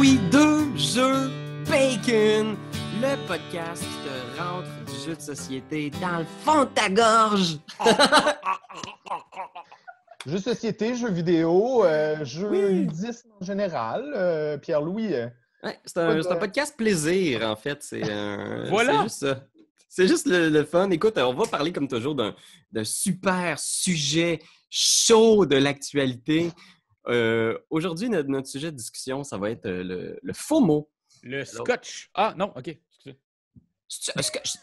oui, deux jeux bacon, le podcast qui te rentre du jeu de société dans le fond de ta gorge. Jeux de société, jeux vidéo, euh, jeux Oui. en général. Euh, Pierre-Louis, euh, Ouais, c'est un, c'est un podcast plaisir, en fait. C'est un- Voilà. C'est juste ça. C'est juste le, le fun. Écoute, on va parler comme toujours d'un super sujet chaud de l'actualité. Euh, Aujourd'hui, notre, notre sujet de discussion, ça va être euh, le, le faux mot. Le scotch. Ah, non, OK. excusez. C'est-tu un scotch?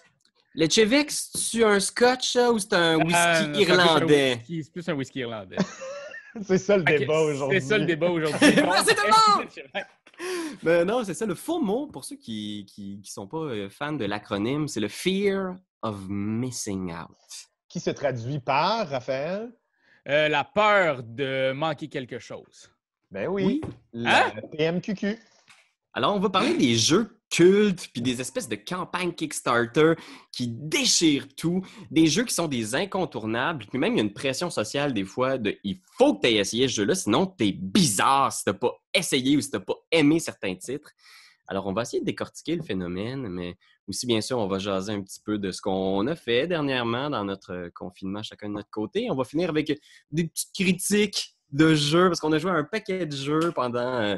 Le Chevex, c'est-tu un scotch ça, ou c'est un whisky non, irlandais? C'est plus un whisky irlandais. c'est ça le débat aujourd'hui. C'est ça le débat aujourd'hui. Merci tout le monde! Ben non, c'est ça. Le faux mot, pour ceux qui ne sont pas euh, fans de l'acronyme, c'est le fear of missing out. Qui se traduit par, Raphaël? Euh, la peur de manquer quelque chose. Ben oui, Oui. la Hein? PMQQ. Alors, on va parler des jeux cultes puis des espèces de campagnes Kickstarter qui déchirent tout, des jeux qui sont des incontournables, puis même il y a une pression sociale des fois de il faut que tu aies essayé ce jeu-là, sinon t'es bizarre si t'as pas essayé ou si t'as pas aimé certains titres. Alors, on va essayer de décortiquer le phénomène, mais aussi, bien sûr, on va jaser un petit peu de ce qu'on a fait dernièrement dans notre euh, confinement, chacun de notre côté. On va finir avec des petites critiques de jeux, parce qu'on a joué à un paquet de jeux pendant euh,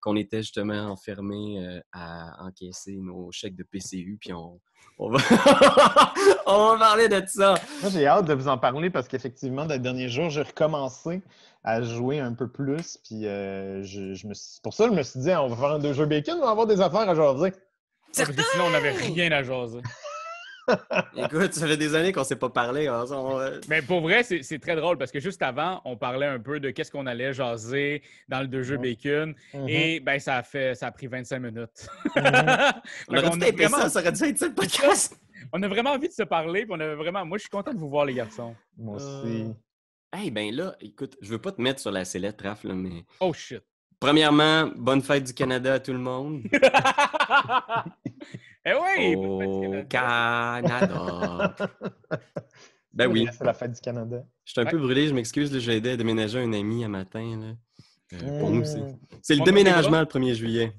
qu'on était justement enfermés euh, à encaisser nos chèques de PCU, puis on, on, va... on va parler de ça. Moi, j'ai hâte de vous en parler parce qu'effectivement, dans les derniers jours, j'ai recommencé à jouer un peu plus. Puis euh, je, je me suis... pour ça, je me suis dit, on va faire un deux jeux bacon, on va avoir des affaires à jaser. Parce que sinon, on n'avait rien à jaser. Écoute, ça fait des années qu'on ne s'est pas parlé. hein, on- on- Mais pour vrai, c'est c'est très drôle parce que juste avant, on parlait un peu de qu'est-ce qu'on allait jaser dans le deux jeux Ouais. bacon. Mhm. Et ben, ça a, fait, ça a pris 25 minutes. Mhm. On aurait a vraiment- ça, ça aurait dû être ça le podcast. On a vraiment envie de se parler. puis on a vraiment... Moi, je suis content de vous voir, les garçons. Moi Euh, aussi. Hey, ben là, écoute, je veux pas te mettre sur la sellette, Raph, là, mais Oh shit. Premièrement, bonne fête du Canada à tout le monde. eh oui! Au Canada. Ben oui, C'est la fête du Canada. je suis un peu brûlé, je m'excuse, j'ai aidé à déménager un ami à matin. Là. Euh, pour nous, c'est Mmh. c'est le déménagement le 1er juillet.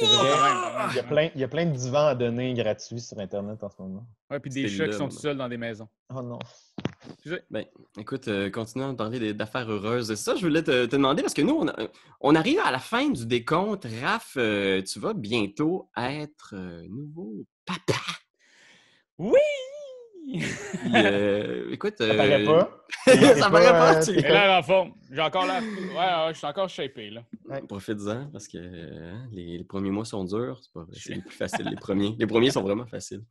Ah! Il y, a plein, il y a plein de divans à donner gratuits sur Internet en ce moment. Ouais, puis des chats qui sont tout seuls dans des maisons. Oh non. Ben, écoute, euh, continuons à parler d'affaires heureuses. Ça, je voulais te, te demander parce que nous, on, a- on arrive à la fin du décompte. Raph, euh, tu vas bientôt être euh, nouveau papa. Oui! Euh, écoute, Ça euh, paraît pas. ça paraît pas, euh, tu- Et là, en forme. J'ai encore la. Ouais, ouais, je suis encore shapé, là. Profites-en parce que euh, les, les premiers mois sont durs. C'est pas vrai, c'est les plus faciles, les premiers. Les premiers sont vraiment faciles.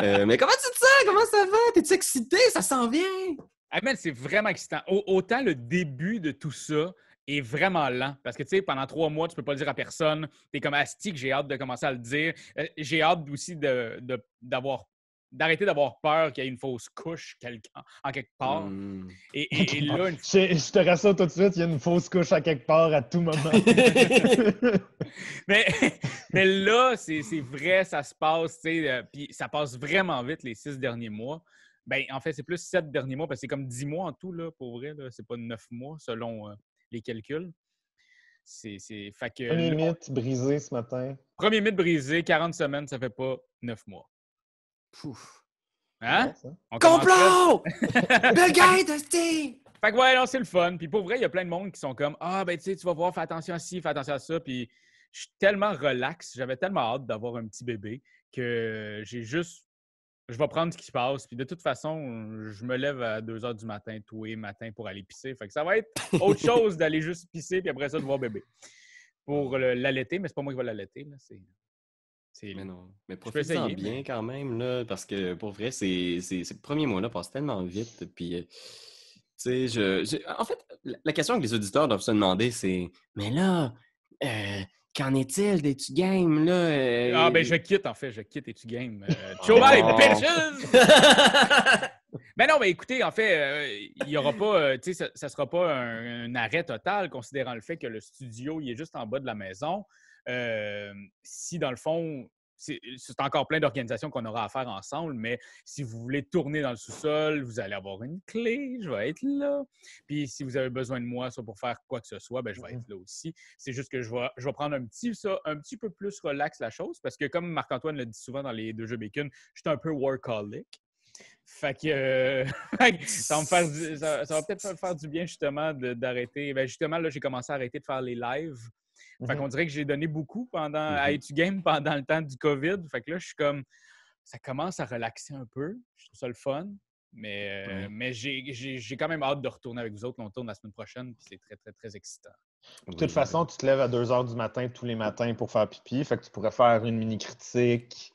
Euh, mais comment tu te sens? Comment ça va? T'es-tu excité? Ça s'en vient? Ah, c'est vraiment excitant. Au- autant le début de tout ça est vraiment lent. Parce que, tu sais, pendant trois mois, tu peux pas le dire à personne. T'es comme astique, j'ai hâte de commencer à le dire. Euh, j'ai hâte aussi de, de- d'avoir d'arrêter d'avoir peur qu'il y ait une fausse couche quelque- en quelque part. Hmm. Et, et- et là, une Je, je te rassure tout de suite, il y a une fausse couche à quelque part à tout moment. Mais, mais là, c'est c'est vrai, ça se passe, tu sais, euh, puis ça passe vraiment vite les six derniers mois. Ben, en fait, c'est plus sept derniers mois, parce que c'est comme dix mois en tout, là, pour vrai. là. C'est pas neuf mois, selon euh, les calculs. C'est... Premier là, mythe brisé ce matin. premier mythe brisé, 40 semaines, ça fait pas neuf mois. Pouf. Hein? Complot! Bill Gates, hostie! Fait que ouais, non, c'est le fun. Puis pour vrai, il y a plein de monde qui sont comme Ah, ben tu sais, tu vas voir, fais attention à ci, fais attention à ça. Puis je suis tellement relax, j'avais tellement hâte d'avoir un petit bébé que j'ai juste. Je vais prendre ce qui se passe. Puis de toute façon, je me lève à 2 h du matin, tous les matins pour aller pisser. Fait que ça va être autre chose d'aller juste pisser, puis après ça, de voir bébé. Pour l'allaiter, mais c'est pas moi qui vais l'allaiter. là, C'est. Mais non, mais profite-en bien mais- quand même, là, parce que pour vrai, ces premiers mois-là passent tellement vite. Puis, euh, tu sais, je, En fait, la question que les auditeurs doivent se demander, c'est Mais là, euh, qu'en est-il des tu games, là? euh, Ah, ben je quitte, en fait, je quitte et tu games. Euh, Oh. Bye, bitches! Mais non, mais écoutez, en fait, euh, il y aura pas, euh, tu sais, ça, ça sera pas un, un arrêt total, considérant le fait que le studio, il est juste en bas de la maison. Euh, si, dans le fond, c'est encore plein d'organisations qu'on aura à faire ensemble, mais si vous voulez tourner dans le sous-sol, vous allez avoir une clé, je vais être là. Puis si vous avez besoin de moi soit pour faire quoi que ce soit, ben, je vais être là aussi. C'est juste que je vais, je vais prendre un petit, ça, un petit peu plus relax la chose, parce que comme Marc-Antoine le dit souvent dans les deux jeux Bacon, je suis un peu workaholic. Fait que euh, ça va, me faire du- ça- ça va peut-être me faire du bien justement d'arrêter. Ben, justement, là, j'ai commencé à arrêter de faire les lives. Fait Mhm. qu'on dirait que j'ai donné beaucoup pendant, à Mhm. Etu Game pendant le temps du COVID. Fait que là, je suis comme. Ça commence à relaxer un peu. Je trouve ça le fun. Mais, euh, Ouais. mais j'ai- j'ai j'ai quand même hâte de retourner avec vous autres. On tourne la semaine prochaine. Puis c'est très, très, très excitant. De toute façon, tu te lèves à 2 h du matin tous les matins pour faire pipi. Fait que tu pourrais faire une mini critique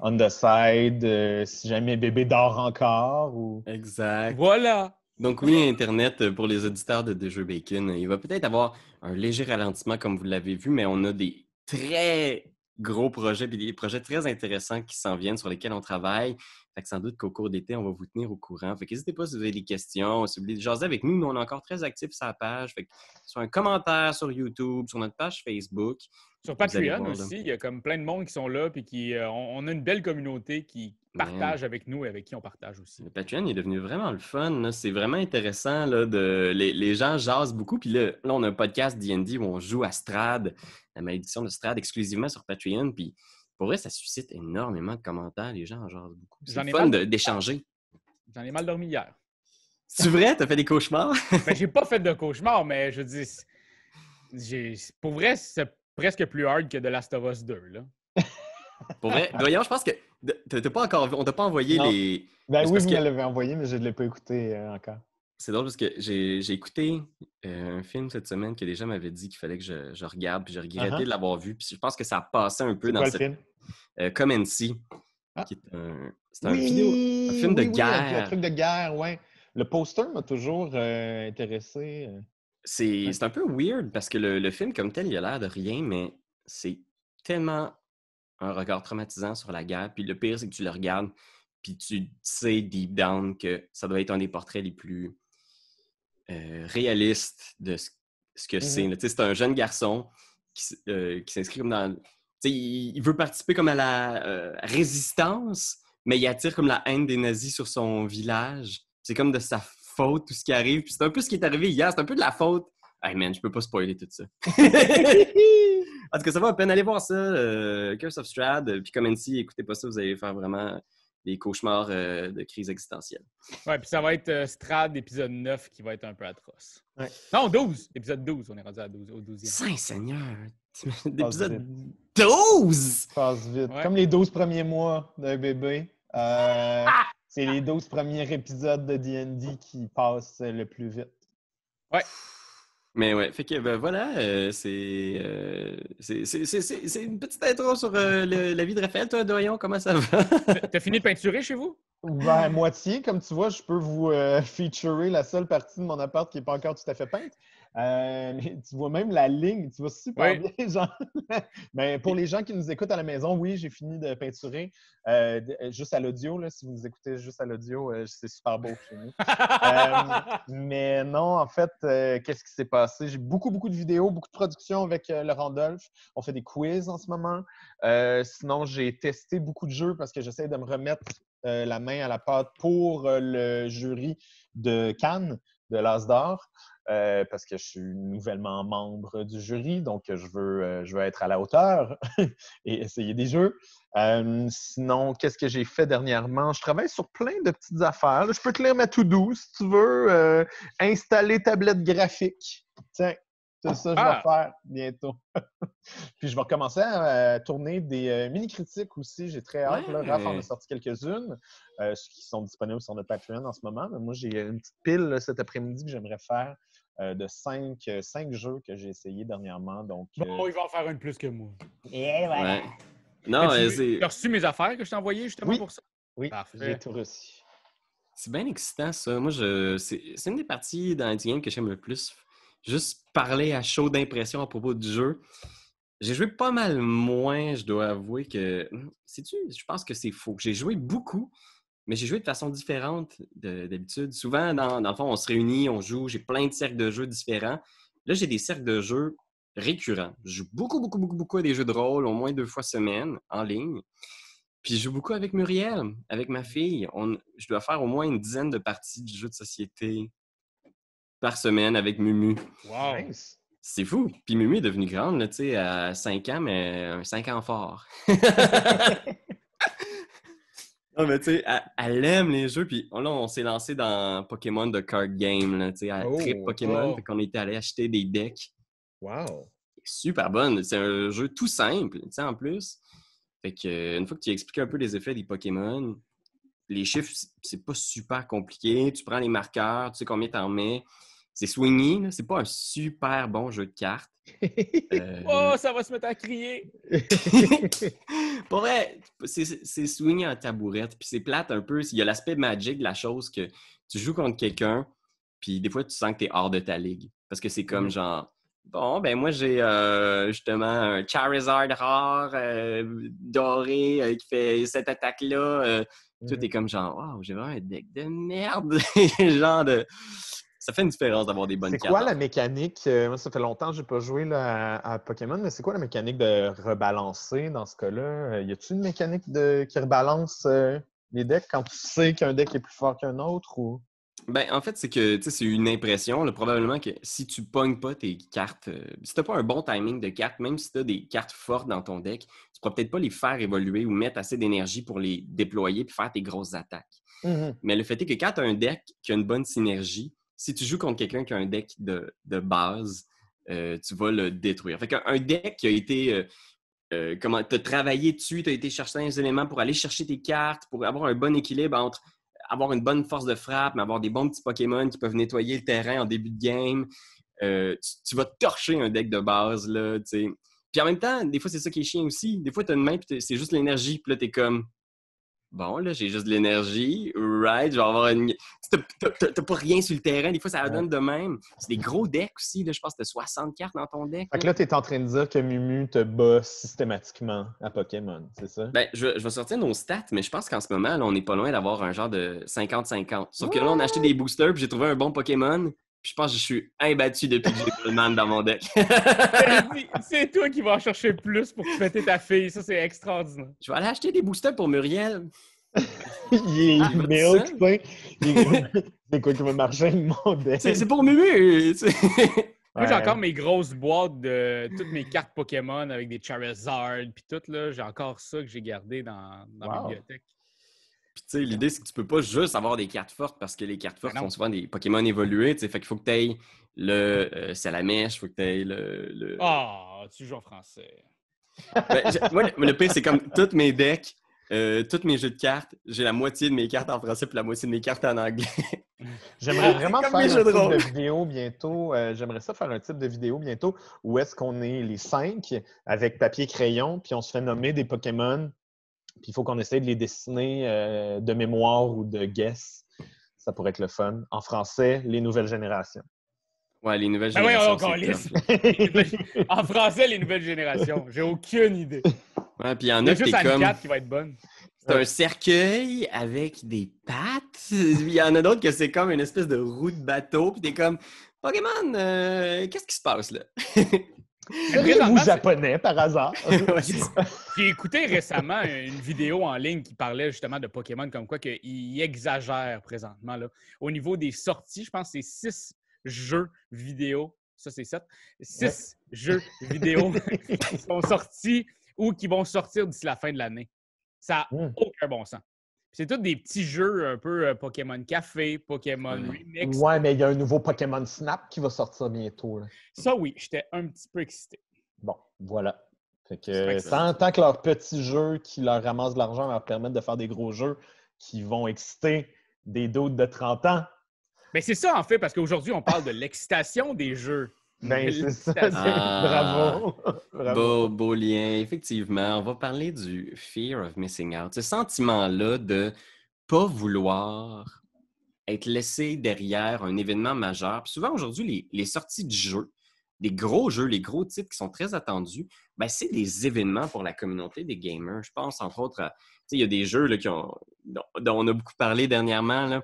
on the side euh, si jamais bébé dort encore ou. Exact. Voilà! Donc oui, Internet, euh, pour les auditeurs de Deux Jeux Bacon, il va peut-être avoir un léger ralentissement comme vous l'avez vu, mais on a des très gros projets, puis des projets très intéressants qui s'en viennent, sur lesquels on travaille. Fait que sans doute qu'au cours d'été, on va vous tenir au courant. Fait que n'hésitez pas si vous avez des questions, si vous voulez jaser avec nous. Nous, on est encore très actifs sur la page. Fait que soit un commentaire sur YouTube, sur notre page Facebook. Sur Patreon voir, aussi, il y a comme plein de monde qui sont là. Puis qui, euh, on, on a une belle communauté qui partage avec nous et avec qui on partage aussi. Le Patreon est devenu vraiment le fun. C'est vraiment intéressant. Là, de... les, les gens jasent beaucoup. Puis là, là, on a un podcast D&D où on joue à Strad, la malédiction de Strad, exclusivement sur Patreon. Puis pour vrai, ça suscite énormément de commentaires. Les gens en jasent beaucoup. C'est fun mal- d'échanger. J'en ai mal dormi hier. C'est vrai? T'as fait des cauchemars? Ben, j'ai pas fait de cauchemar, mais je dis, pour vrai, c'est presque plus hard que The Last of Us 2. Là. pour vrai? Voyons, je pense que de- t'as pas encore... on t'a pas envoyé Non. les... Ben oui, parce vous que- me l'avez envoyé, mais je ne l'ai pas écouté euh, encore. C'est drôle parce que j'ai j'ai écouté euh, un film cette semaine que des gens m'avaient dit qu'il fallait que je, je regarde, puis j'ai regretté Uh-huh. de l'avoir vu. Puis je pense que ça passait un peu dans quoi le cette film? euh, Come and See, Ah. qui est un, c'est un vidéo, un film de oui, oui, un- guerre. un truc de guerre, ouais. Le poster m'a toujours euh, intéressé. C'est c'est un peu weird parce que le, le film comme tel, il a l'air de rien, mais c'est tellement un regard traumatisant sur la guerre. Puis le pire, c'est que tu le regardes, puis tu sais deep down que ça doit être un des portraits les plus euh, réalistes de ce, ce que c'est. Tu sais, C'est un jeune garçon qui, euh, qui s'inscrit comme dans... Il, il veut participer comme à la euh, résistance, mais il attire comme la haine des nazis sur son village. C'est comme de sa faute tout ce qui arrive. Puis c'est un peu ce qui est arrivé hier. C'est un peu de la faute. Hey man, je peux pas spoiler tout ça. en tout cas, ça va à peine. Allez voir ça. euh, Curse of Strad. Puis comme NC, écoutez pas ça, vous allez faire vraiment des cauchemars euh, de crise existentielle. Ouais, puis ça va être euh, Strad épisode 9 qui va être un peu atroce. Ouais. Non, 12! Épisode 12, on est rendu à 12, au 12e. Saint-Seigneur! Passe D'épisode 12! Passe vite. Ouais. Comme les 12 premiers mois d'un bébé. euh, Ah! C'est les 12 premiers épisodes de D&D qui passent le plus vite. Mais ouais, fait que ben, voilà, euh, c'est, euh, c'est, c'est, c'est, c'est- c'est une petite intro sur euh, le- la vie de Raphaël. Toi, Doyon, comment ça va? T'as- fini de peinturer chez vous? Ben, moitié, comme tu vois, je peux vous euh, featurer la seule partie de mon appart qui n'est pas encore tout à fait peinte. Euh, tu vois même la ligne, tu vois super Oui. bien, genre. Mais pour les gens qui nous écoutent à la maison, oui, j'ai fini de peinturer. Euh, euh, juste à l'audio, si vous nous écoutez juste à l'audio, euh, c'est super beau chez nous. Mais non, en fait, qu'est-ce qui s'est passé? J'ai beaucoup, beaucoup de vidéos, beaucoup de productions avec le Randolph. On fait des quiz en ce moment. Sinon, j'ai testé beaucoup de jeux parce que j'essaie de me remettre la main à la pâte pour le jury de Cannes, de l'As d'Or, euh, parce que je suis nouvellement membre du jury, donc je veux, euh, je veux être à la hauteur et essayer des jeux. Euh, sinon, qu'est-ce que j'ai fait dernièrement? Je travaille sur plein de petites affaires. Je peux te lire ma to-do si tu veux. Installer tablette graphique. Tiens, c'est ça que je vais Ah! faire bientôt. Puis je vais recommencer à tourner des mini-critiques aussi. J'ai très hâte. Là. Raph en a sorti quelques-unes qui sont disponibles sur notre Patreon en ce moment. Mais moi, j'ai une petite pile là, cet après-midi que j'aimerais faire euh, de cinq, euh, cinq jeux que j'ai essayé dernièrement. Donc, euh, Bon, il va en faire une plus que moi. et voilà. Ouais. Non, euh, c'est, T'as reçu mes affaires que je t'ai envoyées justement Oui. pour ça? Oui, Parfait. j'ai tout reçu. c'est bien excitant, ça. Moi, je, c'est, c'est une des parties dans le game que j'aime le plus. Juste parler à chaud d'impression à propos du jeu. J'ai joué pas mal moins, je dois avouer que. Sais-tu, je pense que c'est faux. J'ai joué beaucoup, mais j'ai joué de façon différente de- d'habitude. Souvent, dans, dans le fond, on se réunit, on joue, j'ai plein de cercles de jeux différents. Là, j'ai des cercles de jeux récurrent. Je joue beaucoup, beaucoup, beaucoup, beaucoup à des jeux de rôle, au moins deux fois semaine, en ligne. Puis je joue beaucoup avec Muriel, avec ma fille. On, je dois faire au moins une dizaine de parties de jeux de société par semaine avec Mumu. Wow! Nice. C'est fou. Puis Mumu est devenue grande, tu sais, à 5 ans, mais un 5 ans fort. non, mais tu sais, elle, elle aime les jeux. Puis là, on s'est lancé dans Pokémon de card game, là, tu sais, à Oh, trip Pokémon. oh. Fait qu'on était allé acheter des decks. Wow. Super bonne. C'est un jeu tout simple, tu sais, en plus. Fait que, une fois que tu expliques un peu les effets des Pokémon, les chiffres, c'est pas super compliqué. Tu prends les marqueurs, tu sais combien t'en mets. C'est swingy, c'est pas un super bon jeu de cartes. Euh, Oh, ça va se mettre à crier! Pour vrai, c'est swingé en tabourette, puis c'est plate un peu. Il y a l'aspect magique de la chose que tu joues contre quelqu'un, puis des fois, tu sens que tu es hors de ta ligue. Parce que c'est comme Mhm. genre, bon, ben moi, j'ai euh, justement un Charizard rare, euh, doré, qui fait cette attaque-là. euh, Tout Mhm. est comme genre, waouh, j'ai vraiment un deck de merde. genre de. Ça fait une différence d'avoir des bonnes C'est cartes. quoi la mécanique? euh, Moi, ça fait longtemps que je n'ai pas joué là, à, à Pokémon, mais c'est quoi la mécanique de rebalancer dans ce cas-là? Euh, Y a-t-il une mécanique de, qui rebalance euh, les decks quand tu sais qu'un deck est plus fort qu'un autre? Ou... Ben, en fait, c'est que c'est une impression. là. probablement que si tu pognes pas tes cartes, euh, si tu n'as pas un bon timing de cartes, même si tu as des cartes fortes dans ton deck, tu pourras peut-être pas les faire évoluer ou mettre assez d'énergie pour les déployer puis faire tes grosses attaques. Mais le fait est que quand tu as un deck qui a une bonne synergie, si tu joues contre quelqu'un qui a un deck de, base, euh, tu vas le détruire. Fait qu'un un deck qui a été. Euh, euh, comment tu as travaillé dessus, tu as été chercher des éléments pour aller chercher tes cartes, pour avoir un bon équilibre entre avoir une bonne force de frappe, mais avoir des bons petits Pokémon qui peuvent nettoyer le terrain en début de game. Tu, vas torcher un deck de base, là. Puis en même temps, des fois, c'est ça qui est chiant aussi. Des fois, tu as une main, puis c'est juste l'énergie, puis là, t'es comme Bon, là, j'ai juste de l'énergie. Right, je vais avoir une. T'as- pas rien sur le terrain. Des fois, ça donne de même. C'est des gros decks aussi. Là, je pense que t'as 60 cartes dans ton deck. Fait que là. là, tu es en train de dire que Mumu te bat systématiquement à Pokémon, c'est ça? Ben, je, je vais sortir nos stats, mais je pense qu'en ce moment, là, on n'est pas loin d'avoir un genre de 50-50. Sauf que là, on a acheté des boosters, puis j'ai trouvé un bon Pokémon. Puis je pense que je suis imbattu depuis que j'ai Goldman dans mon deck. C'est toi qui vas en chercher plus pour fêter ta fille. Ça, c'est extraordinaire. je vais aller acheter des boosters pour Muriel. il est Ah, milk, tu sais. C'est quoi qui va marcher mon deck? C'est pour Mumu! Moi, j'ai encore mes grosses boîtes de toutes mes cartes Pokémon avec des Charizard puis tout, là. J'ai encore ça que j'ai gardé dans, Wow. bibliothèque. Puis tu sais, l'idée, c'est que tu peux pas juste avoir des cartes fortes parce que les cartes fortes Ben sont souvent des Pokémon évolués. tu sais. Fait qu'il faut que tu aies le euh, Salamèche, il faut que tu aies le. le- Ah, tu joues en français. Ben, moi, le- le pire, c'est comme tous mes decks, euh, tous mes jeux de cartes, j'ai la moitié de mes cartes en français puis la moitié de mes cartes en anglais. J'aimerais vraiment faire un type rôle. de vidéo bientôt. euh, J'aimerais ça faire un type de vidéo bientôt où est-ce qu'on est les cinq avec papier crayon, puis on se fait nommer des Pokémon, puis il faut qu'on essaye de les dessiner euh, de mémoire ou de guess. Ça pourrait être le fun. En français, les nouvelles générations. Ouais, les nouvelles oui, générations. on c'est calisse. top. En français, les nouvelles générations. J'ai aucune idée. Ouais, puis il y en a juste comme. Qui va être bonne. C'est un cercueil avec des pattes. Il y en a d'autres que c'est comme une espèce de roue de bateau. Puis t'es comme, Pokémon, euh, qu'est-ce qui se passe là? Seriez-vous japonais par hasard? J'ai écouté récemment une vidéo en ligne qui parlait justement de Pokémon, comme quoi qu'il exagère présentement. Là. Au niveau des sorties, je pense que c'est six jeux vidéo. Ça, c'est sept. Six jeux vidéo qui sont sortis ou qui vont sortir d'ici la fin de l'année. Ça n'a Hmm. aucun bon sens. C'est tous des petits jeux un peu euh, Pokémon Café, Pokémon. Remix. ouais, mais il y a un nouveau Pokémon Snap qui va sortir bientôt. là. Ça, oui, j'étais un petit peu excité. Bon, voilà. Fait que, tant, tant que leurs petits jeux qui leur ramassent de l'argent leur permettent de faire des gros jeux qui vont exciter des doutes de 30 ans, Mais c'est ça, en fait, parce qu'aujourd'hui, on parle de l'excitation des jeux. Ben c'est ça. L'excitation. Ah. Bravo. Bravo. Beau, beau lien. Effectivement, on va parler du fear of missing out. Ce sentiment-là de pas vouloir être laissé derrière un événement majeur. Puis souvent, aujourd'hui, les, les sorties de jeux, des gros jeux, les gros titres qui sont très attendus, ben, c'est des événements pour la communauté des gamers. Je pense, entre autres, à- tu sais, il y a des jeux là, qui ont, dont, dont on a beaucoup parlé dernièrement. là.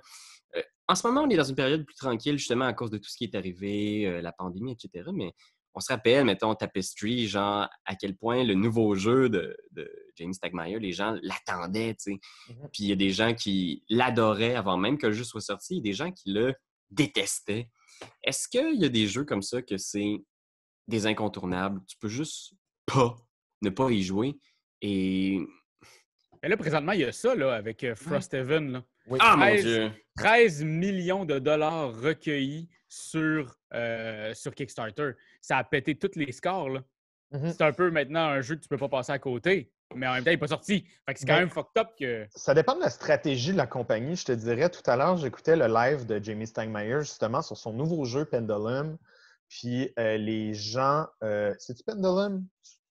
En ce moment, on est dans une période plus tranquille, justement, à cause de tout ce qui est arrivé, euh, la pandémie, etc. Mais on se rappelle, mettons, Tapestry, genre, à quel point le nouveau jeu de, James Stegmaier, les gens l'attendaient, tu sais. Mm-hmm. Puis il y a des gens qui l'adoraient avant même que le jeu soit sorti, il y a des gens qui le détestaient. Est-ce qu'il y a des jeux comme ça que c'est des incontournables? Tu peux juste pas ne pas y jouer et... Mais là, présentement, il y a ça, là, avec euh, Frost Là. Ah, mon Dieu! 13 millions de dollars recueillis sur, euh, sur Kickstarter. Ça a pété tous les scores. Mmh c'est un peu maintenant un jeu que tu peux pas passer à côté, mais en même temps, il n'est pas sorti. c'est quand même fucked up que. Ça dépend de la stratégie de la compagnie. Je te dirais, tout à l'heure, j'écoutais le live de Jamie Steinmeier justement sur son nouveau jeu Pendulum. Puis euh, les gens. Euh, c'est-tu Pendulum?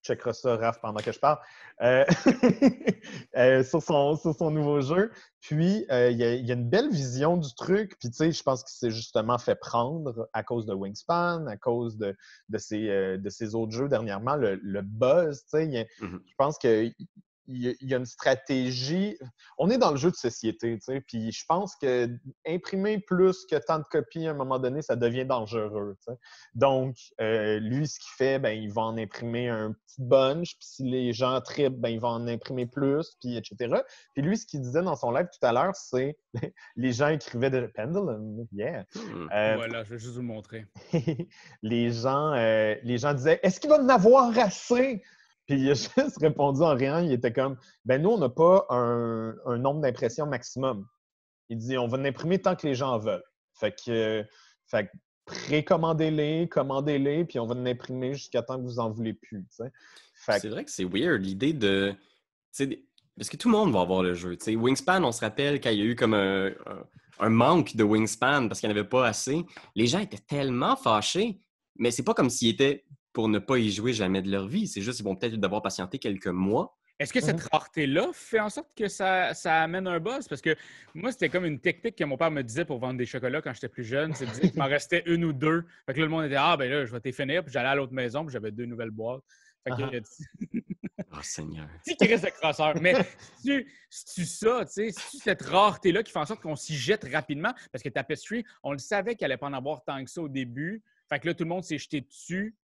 Checkeras ça, Raph, pendant que je parle, euh, euh, sur, son, son, nouveau jeu. Puis, euh, il y, a une belle vision du truc. Puis, tu sais, je pense qu'il s'est justement fait prendre à cause de Wingspan, à cause de, de, ses, de ses autres jeux dernièrement, le, buzz, tu sais. Mm-hmm. Je pense que il y, a une stratégie. On est dans le jeu de société, tu sais, puis je pense que imprimer plus que tant de copies à un moment donné, ça devient dangereux. Tu sais. Donc, euh, lui, ce qu'il fait, ben, il va en imprimer un petit bunch, puis si les gens tripent, ben, il va en imprimer plus, puis etc. Puis lui, ce qu'il disait dans son live tout à l'heure, c'est les gens écrivaient de Pendulum, yeah. Hmm. Euh, voilà, je vais juste vous montrer. les gens, euh, les gens disaient, est-ce qu'il va en avoir assez? Il a juste répondu en rien. Il était comme ben nous, on n'a pas un, nombre d'impressions maximum. Il dit on va l'imprimer tant que les gens en veulent. Fait que, fait précommandez-les, commandez-les, puis on va l'imprimer jusqu'à temps que vous en voulez plus. C'est vrai que c'est weird l'idée de. Parce que tout le monde va avoir le jeu. Wingspan, on se rappelle quand il y a eu comme un, un manque de Wingspan parce qu'il n'y en avait pas assez. Les gens étaient tellement fâchés, mais c'est pas comme s'ils étaient pour ne pas y jouer jamais de leur vie. C'est juste qu'ils vont peut-être devoir patienter quelques mois. Est-ce que cette mmh rareté-là fait en sorte que ça, ça, amène un buzz? Parce que moi, c'était comme une technique que mon père me disait pour vendre des chocolats quand j'étais plus jeune. C'est de dire qu'il m'en restait une ou deux. Fait que là, le monde était Ah, ben là, je vais t'y finir. Puis j'allais à l'autre maison, puis j'avais deux nouvelles boîtes. Fait que. oh, Seigneur. Si qui reste de crosseur. Mais si tu ça, tu sais, si cette rareté-là qui fait en sorte qu'on s'y jette rapidement, parce que Tapestry, on le savait qu'elle allait pas en avoir tant que ça au début. Fait que là, tout le monde s'est jeté dessus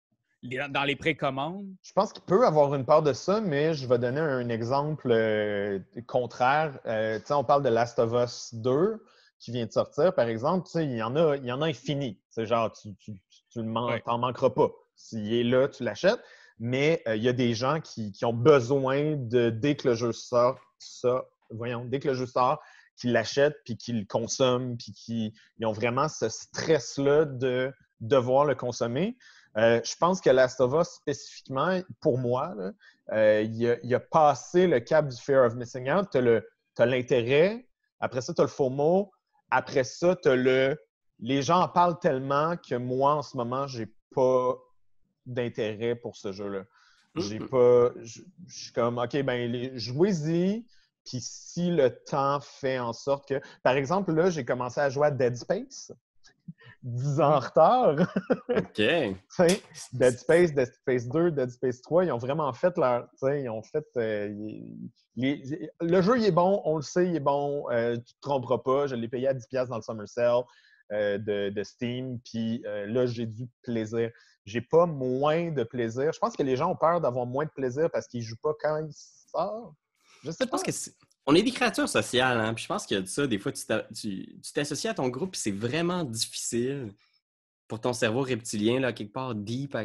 dans les précommandes? Je pense qu'il peut avoir une part de ça, mais je vais donner un exemple euh, contraire. Euh, on parle de Last of Us 2 qui vient de sortir, par exemple. Il y en a, il y en a infini. C'est genre, tu, tu, manqueras pas. S'il est là, tu l'achètes. Mais euh, il y a des gens qui, ont besoin de, dès que le jeu sort, ça, voyons, dès que le jeu sort, qu'ils l'achètent, puis qu'ils le consomment, puis qu'ils ont vraiment ce stress-là de devoir le consommer. Euh, je pense que Last of Us, spécifiquement, pour moi, euh, il, a, passé le cap du fear of missing out. Tu as l'intérêt, après ça, tu as le faux mot, après ça, tu as le. Les gens en parlent tellement que moi, en ce moment, j'ai pas d'intérêt pour ce jeu-là. J'ai pas. Je suis comme, OK, ben, jouez-y. Puis si le temps fait en sorte que. Par exemple, là, j'ai commencé à jouer à Dead Space. 10 ans en retard. OK. Dead Space, Dead Space 2, Dead Space 3, ils ont vraiment fait leur. Ils ont fait. Euh, le jeu, il est bon, on le sait, il est bon. Euh, tu ne te tromperas pas. Je l'ai payé à 10$ dans le Summer Sale euh, de, Steam. Puis là, j'ai du plaisir. J'ai pas moins de plaisir. Je pense que les gens ont peur d'avoir moins de plaisir parce qu'ils ne jouent pas quand ils sortent. Je sais pas. Je pense que on est des créatures sociales, hein? Puis je pense de ça. Des fois, tu t'associes à ton groupe, c'est vraiment difficile pour ton cerveau reptilien, là, quelque part deep,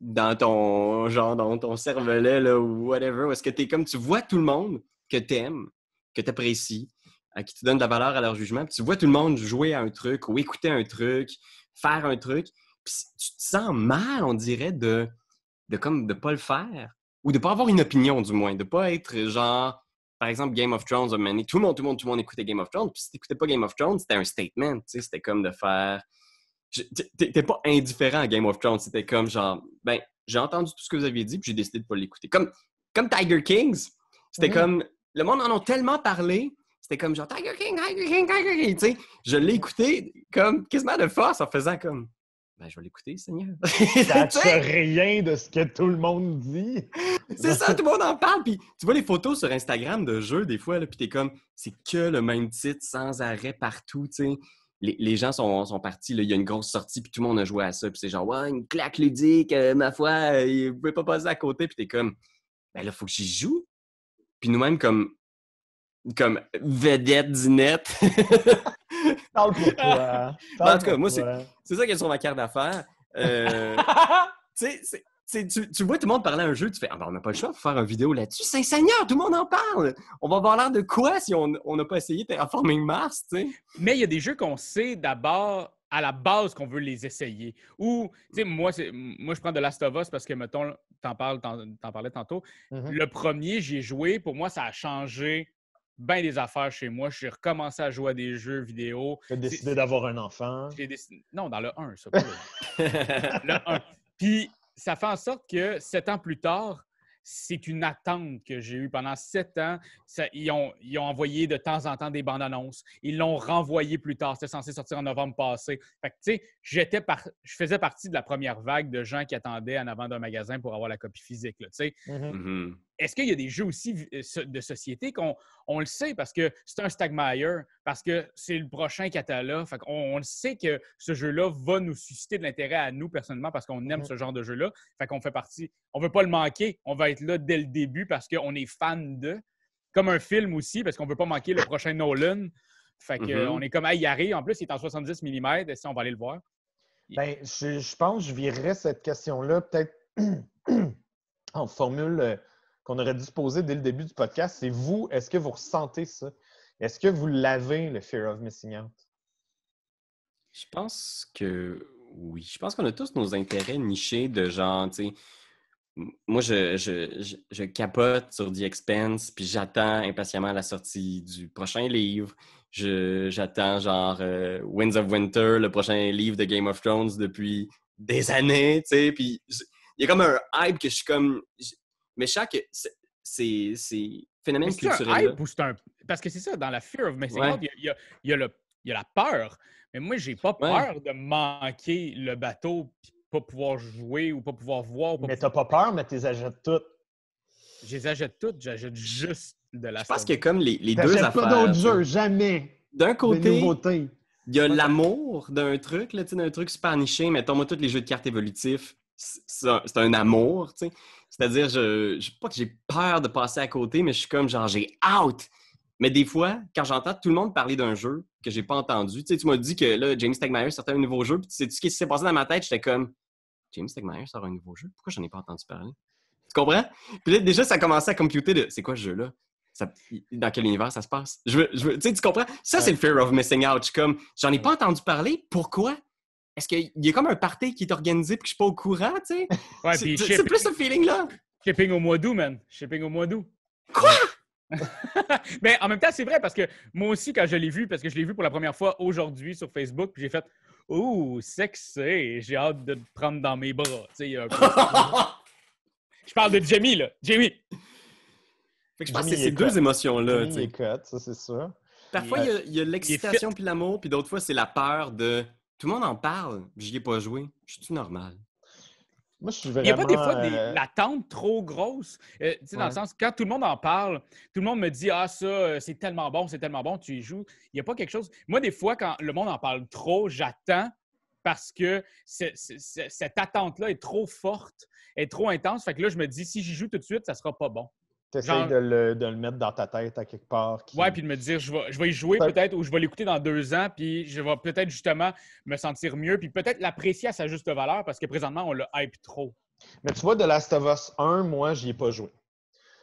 dans ton genre, dans ton cervelet, là, ou whatever. Est-ce que tu es comme tu vois tout le monde que tu aimes, que tu apprécies, à qui tu donnes de la valeur à leur jugement, puis tu vois tout le monde jouer à un truc ou écouter un truc, faire un truc, puis tu te sens mal, on dirait, de, de comme de pas le faire. Ou de pas avoir une opinion, du moins. De pas être genre par exemple, Game of Thrones tout le monde, tout le monde, tout le monde écoutait Game of Thrones. Puis si t'écoutais pas Game of Thrones, c'était un statement. C'était comme de faire. T'es pas indifférent à Game of Thrones. C'était comme genre, ben, j'ai entendu tout ce que vous aviez dit, puis j'ai décidé de pas l'écouter. Comme, comme Tiger Kings. C'était comme. Le monde en a tellement parlé. C'était comme genre Tiger King, Tiger King, Tiger King. Tu sais, je l'ai écouté comme quasiment de force en faisant comme ben, je vais l'écouter, Seigneur. Ça ne rien de ce que tout le monde dit. c'est ça, tout le monde en parle. Puis tu vois les photos sur Instagram de jeux, des fois, là, puis t'es comme, c'est que le même titre sans arrêt partout, tu sais. les, les gens sont, sont partis, là, il y a une grosse sortie, puis tout le monde a joué à ça, puis c'est genre, ouais, une claque ludique, euh, ma foi, euh, vous pouvez pas passer à côté, puis t'es comme, ben là, faut que j'y joue. Puis nous-mêmes, comme, comme vedette du net. Parle pour toi. Ben, en tout cas, moi, c'est ça qui est sur ma carte d'affaires. Euh, tu sais, c'est- c'est- tu, tu vois tout le monde parler à un jeu, tu fais Ah ben on n'a pas le choix de faire une vidéo là-dessus. C'est Seigneur, tout le monde en parle. On va avoir l'air de quoi si on on n'a pas essayé Terraforming Mars, tu sais? Mais il y a des jeux qu'on sait d'abord à la base qu'on veut les essayer. Ou, tu sais, moi, c'est- moi, je prends de Last of Us parce que, mettons, t'en parles, t'en, t'en parlais tantôt. Mhm. Le premier, j'y ai joué. Pour moi, ça a changé bien des affaires chez moi. J'ai recommencé à jouer à des jeux vidéo. Tu as décidé d'avoir un enfant. J'ai décidé- Non, dans le 1, ça. pas le- le 1. Puis, ça fait en sorte que sept ans plus tard, c'est une attente que j'ai eue pendant sept ans. Ça- ils, ont, ils ont envoyé de temps en temps des bandes annonces. Ils l'ont renvoyé plus tard. C'était censé sortir en novembre passé. Fait que, tu sais, j'étais par- je faisais partie de la première vague de gens qui attendaient en avant d'un magasin pour avoir la copie physique. là, tu sais. Mhm. Mhm. Est-ce qu'il y a des jeux aussi euh, de société qu'on on le sait parce que c'est un Stagmeyer, parce que c'est le prochain Catala. Fait qu'on on le sait que ce jeu-là va nous susciter de l'intérêt à nous personnellement parce qu'on aime Mhm. ce genre de jeu-là. Fait qu'on fait partie. On veut pas le manquer. On va être là dès le début parce qu'on est fan de. Comme un film aussi, parce qu'on veut pas manquer le prochain Nolan. Fait que, Mhm. euh, on est comme, ah, il arrive. En plus, il est en 70 mm. Si on va aller le voir? Ben, je, je pense que je virerais cette question-là peut-être en formule euh, qu'on aurait dû se poser dès le début du podcast. C'est vous, est-ce que vous ressentez ça? Est-ce que vous l'avez, le fear of missing out? Je pense que oui. Je pense qu'on a tous nos intérêts nichés de genre, tu sais. Moi, je, je, je, capote sur The Expense, puis j'attends impatiemment la sortie du prochain livre. J'attends genre euh, Winds of Winter, le prochain livre de Game of Thrones depuis des années, tu sais. Puis il y a comme un hype que je suis comme. Mais chaque. C'est c'est phénomène Mais c'est un culturel. hype ou c'est un. Parce que c'est ça, dans la fear of missing Ouais. out, il y a- il y, a, il y a le- il y a la peur. Mais moi, j'ai pas Ouais. peur de manquer le bateau puis pas pouvoir jouer ou pas pouvoir voir. Pas Mais t'as pas peur, mais t'es achètes toutes. Je les achète toutes, j'achète juste de la Je pense a comme les, les deux affaires. pas d'autres jeux, jamais. D'un côté. Il y a l'amour d'un truc, d'un truc super niché. Mettons, moi, tous les jeux de cartes évolutifs, c'est un, amour, tu sais. C'est-à-dire, je, je pas que j'ai peur de passer à côté, mais je suis comme, genre, j'ai out! Mais des fois, quand j'entends tout le monde parler d'un jeu que j'ai pas entendu, tu sais, tu m'as dit que là, James Stegmaier sortait un nouveau jeu, puis tu sais ce qui s'est passé dans ma tête? J'étais comme, James Stegmaier sort un nouveau jeu? Pourquoi j'en ai pas entendu parler? Tu comprends? Puis là, déjà, ça commençait à computer de, c'est quoi ce jeu-là? Ça- dans quel univers ça se passe? Je veux, je veux- tu sais, tu comprends? Ça, c'est le fear of missing out. Je suis comme, j'en ai pas entendu parler. Pourquoi? Est-ce qu'il y a comme un party qui est organisé puis que je suis pas au courant, tu sais? Ouais, c'est plus ce feeling-là. shipping au mois d'août, man. Shipping au mois d'août. Quoi? Mais en même temps, c'est vrai parce que moi aussi, quand je l'ai vu, parce que je l'ai vu pour la première fois aujourd'hui sur Facebook, puis j'ai fait Ouh, sexy, j'ai hâte de te prendre dans mes bras. Tu sais, un peu- je parle de Jamie, là. Jamie. Fait que je pense que c'est ces deux cut. émotions-là. Ça c'est sûr. Parfois, il y a- il y a, l'excitation puis l'amour, puis d'autres fois, c'est la peur de. Tout le monde en parle, j'y ai pas joué. Je suis normal? Moi, je suis Il vraiment... n'y a pas des fois des, euh, l'attente trop grosse? Euh, tu sais, dans le sens, quand tout le monde en parle, tout le monde me dit Ah, ça, euh, c'est tellement bon, c'est tellement bon, tu y joues. Il n'y a pas quelque chose. Moi, des fois, quand le monde en parle trop, j'attends parce que c'est- c'est- c'est- cette attente-là est trop forte, est trop intense. Fait que là, je me dis Si j'y joue tout de suite, ça sera pas bon. Genre- de, le, de le mettre dans ta tête à quelque part. qui- Ouais, puis de me dire, je vais, je vais y jouer peut-être ou je vais l'écouter dans deux ans, puis je vais peut-être justement me sentir mieux, puis peut-être l'apprécier à sa juste valeur parce que présentement, on le hype trop. Mais tu vois, The Last of Us 1, moi, j'y ai pas joué.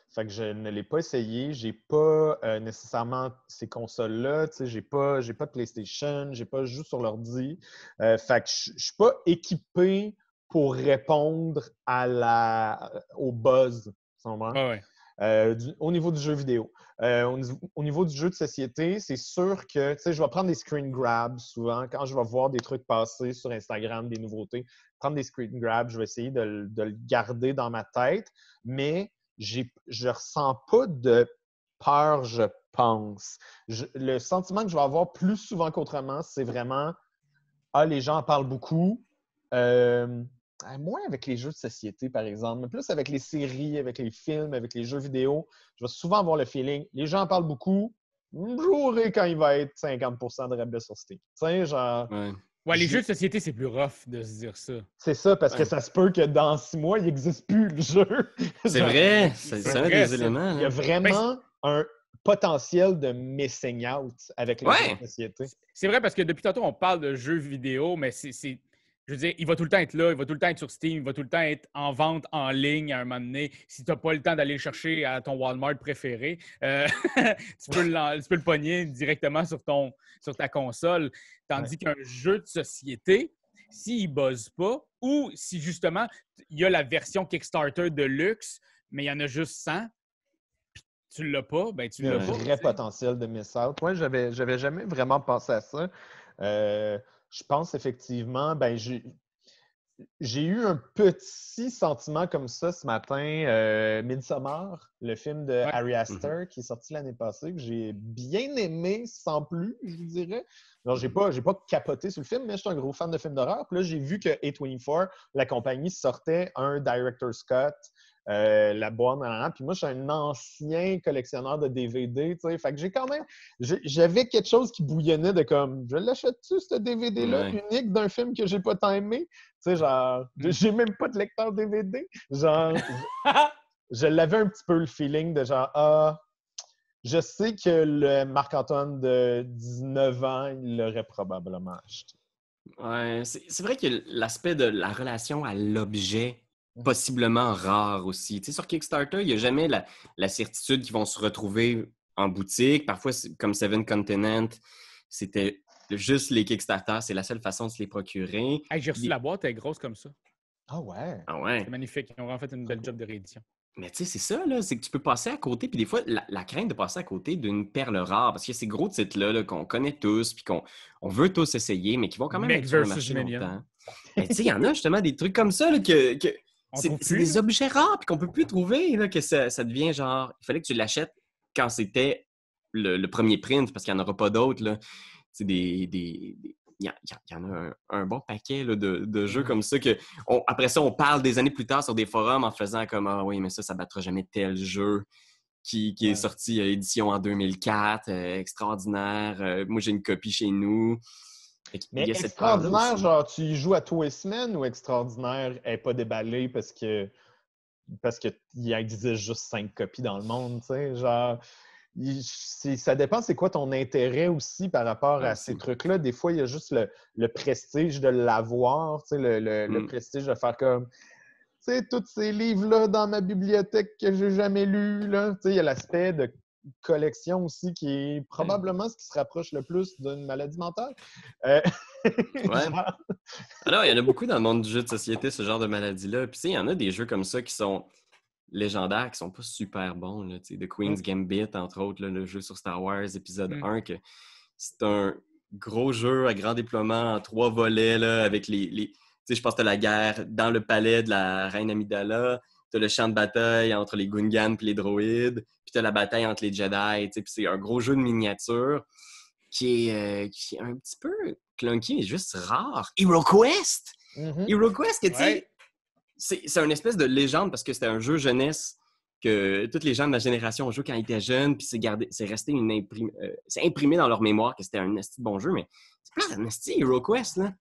Fait que je ne l'ai pas essayé. J'ai pas euh, nécessairement ces consoles-là. Tu sais, j'ai pas, j'ai pas de PlayStation, j'ai pas joué sur l'ordi. Euh, fait que je suis pas équipé pour répondre à la, au buzz. tu? Ouais, ouais. Euh, au niveau du jeu vidéo. Euh, au, niveau- au niveau du jeu de société, c'est sûr que je vais prendre des screen grabs souvent quand je vais voir des trucs passer sur Instagram, des nouveautés. Prendre des screen grabs, je vais essayer de, le- de le garder dans ma tête, mais je ressens pas de peur, je pense. Le sentiment que je vais avoir plus souvent qu'autrement, c'est vraiment Ah, les gens en parlent beaucoup. Euh, moins avec les jeux de société, par exemple, mais plus avec les séries, avec les films, avec les jeux vidéo. Je vais souvent avoir le feeling, les gens en parlent beaucoup, je jouerai quand il va être 50 de rabais sur Steam. Tu sais, genre. Ouais. Ouais, les Je- jeux de société, c'est plus rough de se dire ça. C'est ça, parce que ça se peut que dans six mois, il n'existe plus le jeu. C'est vrai, c'est un des ça. éléments. Il y a vraiment un potentiel de missing out avec les Ouais. jeux de société. C'est vrai parce que depuis tantôt, on parle de jeux vidéo, mais c'est. Je veux dire, il va tout le temps être là, il va tout le temps être sur Steam, il va tout le temps être en vente en ligne à un moment donné. Si tu n'as pas le temps d'aller le chercher à ton Walmart préféré, euh, tu, peux l'en- tu peux le pogner directement sur, ton, sur ta console. Tandis qu'un jeu de société, s'il ne buzz pas, ou si justement il y a la version Kickstarter de luxe, mais il y en a juste 100, puis tu l'as pas, ben tu Il y a l'as un pas. vrai potentiel de miss out. Ouais, j'avais, j'avais jamais vraiment pensé à ça. Euh, je pense effectivement, ben, j'ai, eu un petit sentiment comme ça ce matin. Euh, Midsommar, le film de Harry Astor qui est sorti l'année passée, que j'ai bien aimé sans plus, je vous dirais. Alors, j'ai pas, j'ai pas capoté sur le film, mais je suis un gros fan de films d'horreur. Puis là, j'ai vu que A24, la compagnie, sortait un Director Scott euh, la boîte, nanana. puis moi, je suis un ancien collectionneur de DVD, tu sais, fait que j'ai quand même, j'avais quelque chose qui bouillonnait de comme, je l'achète-tu, ce DVD-là, Ouais. unique d'un film que j'ai pas tant aimé? Tu sais, genre, Mm. j'ai même pas de lecteur DVD. Genre, je, l'avais un petit peu le feeling de genre, ah, je sais que le Marc-Antoine de 19 ans, il l'aurait probablement acheté. Ouais, c'est vrai que l'aspect de la relation à l'objet, possiblement rare aussi. Tu sais, sur Kickstarter, il n'y a jamais la, la certitude qu'ils vont se retrouver en boutique. Parfois, comme Seven Continent, c'était juste les Kickstarter, c'est la seule façon de se les procurer. Hey, J'ai reçu la boîte, elle est grosse comme ça. Ah ouais? Ah ouais. C'est magnifique. Ils ont vraiment fait une belle job de réédition. Mais tu sais, c'est ça, là, c'est que tu peux passer à côté, puis des fois, la, la crainte de passer à côté d'une perle rare, parce qu'il y a ces gros titres-là là, qu'on connaît tous, puis qu'on on veut tous essayer, mais qui vont quand même être sur le marché longtemps. Mais tu sais, il y en a justement des trucs comme ça, là, que, que c'est des objets rares, puis qu'on peut plus trouver, là, que ça, ça devient genre, il fallait que tu l'achètes quand c'était le, le premier print, parce qu'il n'y en aura pas d'autres, là. C'est des... des- des- il y, en a un, un bon paquet là, de, de jeux comme ça que on- après ça, on parle des années plus tard sur des forums en faisant comme Ah oui, mais ça, ça battra jamais tel jeu qui, qui est sorti euh, édition en 2004, euh, extraordinaire. Euh, moi, j'ai une copie chez nous. Mais y a extraordinaire, genre, tu y joues à tous les semaines ou extraordinaire n'est pas déballé parce que parce qu'il existe juste cinq copies dans le monde, tu sais, genre... il- ça dépend c'est quoi ton intérêt aussi par rapport à ces trucs-là. Des fois, il y a juste le, le prestige de l'avoir, tu sais, le, le- le Mm. prestige de faire comme tu sais, tous ces livres-là dans ma bibliothèque que j'ai jamais lus, là. Tu sais, il y a l'aspect de collection aussi qui est probablement ce qui se rapproche le plus d'une maladie mentale. Euh, Alors, il y en a beaucoup dans le monde du jeu de société, ce genre de maladie-là. Puis, tu sais, il y en a des jeux comme ça qui sont légendaires, qui sont pas super bons. Là, The Queen's Gambit, entre autres, là, le jeu sur Star Wars, épisode Mm. 1, que c'est un gros jeu à grand déploiement en trois volets, là, avec les... les- Tu sais, je pense que la guerre dans le palais de la reine Amidala, t'as le champ de bataille entre les Gungans et les droïdes, puis t'as la bataille entre les Jedi, tu sais, puis c'est un gros jeu de miniature qui est, euh, qui est un petit peu clunky, mais juste rare. Hero Quest! mhm. Hero Quest, que tu sais, Ouais. c'est une espèce de légende parce que c'était un jeu jeunesse que toutes les gens de ma génération ont joué quand ils étaient jeunes, puis c'est gardé, c'est resté une imprim- euh, c'est imprimé dans leur mémoire que c'était un esti bon jeu, mais c'est pas un esti Hero Quest, là.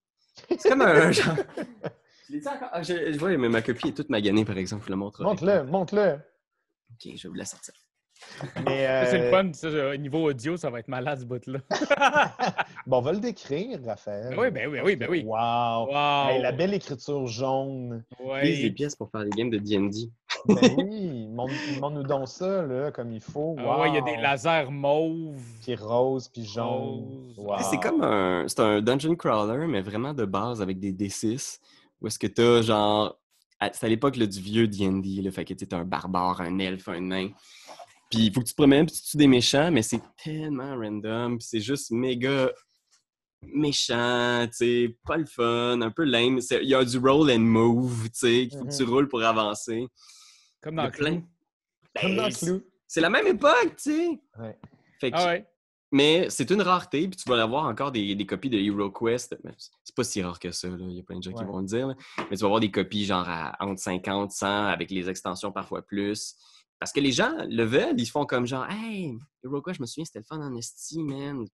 C'est comme un genre. Encore? Ah, je, je vois, mais ma copie est toute maganée, par exemple. Je vous la montre. Montre-le, montre-le. Ok, je vais vous la sortir. Mais, Ça, C'est le euh, fun. ça, euh, niveau audio, ça va être malade ce bout-là. bon, on va le décrire, Raphaël. Ben oui, ben oui, ben oui, ben oui. Wow! Wow! Hey, la belle écriture jaune. Ouais. Utilise les pièces pour faire des games de D&D. Ben oui, montre- montre-nous donc ça, là, comme il faut. Ah ouais, il y a des lasers mauves. Puis rose, puis jaune. Wow. C'est comme un, c'est un dungeon crawler, mais vraiment de base avec des D6. Où est-ce que t'as genre. à- C'est à l'époque du vieux D&D, là, fait que t'es un barbare, un elfe, un nain. Puis il faut que tu te promènes, puis tu tues des méchants, mais c'est tellement random, puis c'est juste méga méchant, tu sais, pas le fun, un peu lame. Il y a du roll and move, tu sais, qu'il faut que tu roules pour avancer. Comme Il dans plein. Clou. Comme dans Ben, Clou. C'est la même époque, tu sais. Ouais. Fait que Ah ouais. Mais c'est une rareté, puis tu vas avoir encore des, des copies de Hero Quest. Mais C'est pas si rare que ça, là. il y a plein de gens qui vont le dire. là. Mais tu vas avoir des copies genre à entre 50, 100, avec les extensions parfois plus. parce que les gens le veulent, ils font comme genre, hey, Iroquois, je me souviens, c'était le fun en esti, man.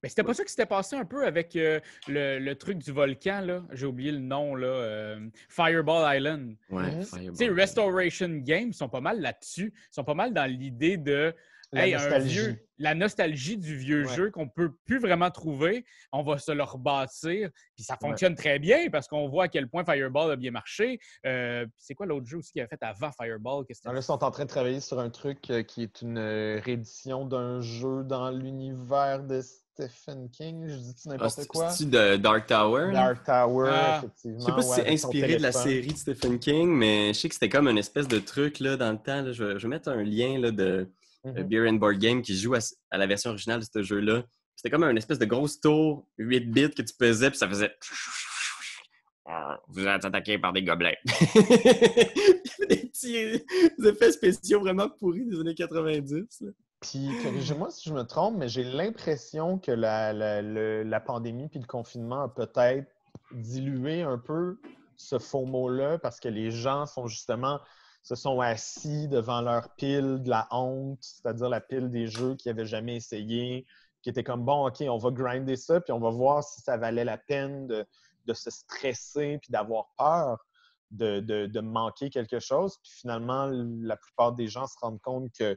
Mais c'était pas ça qui s'était passé un peu avec euh, le, le truc du volcan, là? J'ai oublié le nom, là. euh, Fireball Island. Ouais. Fireball. Tu sais, Restoration Games sont pas mal là-dessus. Ils sont pas mal dans l'idée de La hey, nostalgie. vieux- la nostalgie du vieux Ouais. jeu qu'on peut plus vraiment trouver. On va se le rebâtir. Puis ça fonctionne très bien parce qu'on voit à quel point Fireball a bien marché. Euh, puis c'est quoi l'autre jeu aussi qu'il avait fait avant Fireball? Là, ils sont en train de travailler sur un truc euh, qui est une euh, réédition d'un jeu dans l'univers de Stephen King. Je dis Ah, n'importe c'est- quoi? C'est-tu de Dark Tower? là? Dark Tower, Ah. effectivement. Je sais pas si c'est inspiré de la série de Stephen King, mais je sais que c'était comme une espèce de truc là, dans le temps. là. Je, vais, je vais mettre un lien là, de, Mhm. Beer and Board Game qui joue à, à la version originale de ce jeu-là. C'était comme une espèce de grosse tour 8 bits que tu pesais, puis ça faisait. Vous êtes attaqué par des gobelets. des petits effets spéciaux vraiment pourris des années 90. là. Puis, corrigez-moi si je me trompe, mais j'ai l'impression que la, la- le- la pandémie puis le confinement a peut-être dilué un peu ce faux mot-là parce que les gens sont justement se sont assis devant leur pile de la honte, c'est-à-dire la pile des jeux qu'ils n'avaient jamais essayé, qui étaient comme bon, OK, on va grinder ça, puis on va voir si ça valait la peine de, de se stresser puis d'avoir peur de, de- de manquer quelque chose. Puis finalement, la plupart des gens se rendent compte que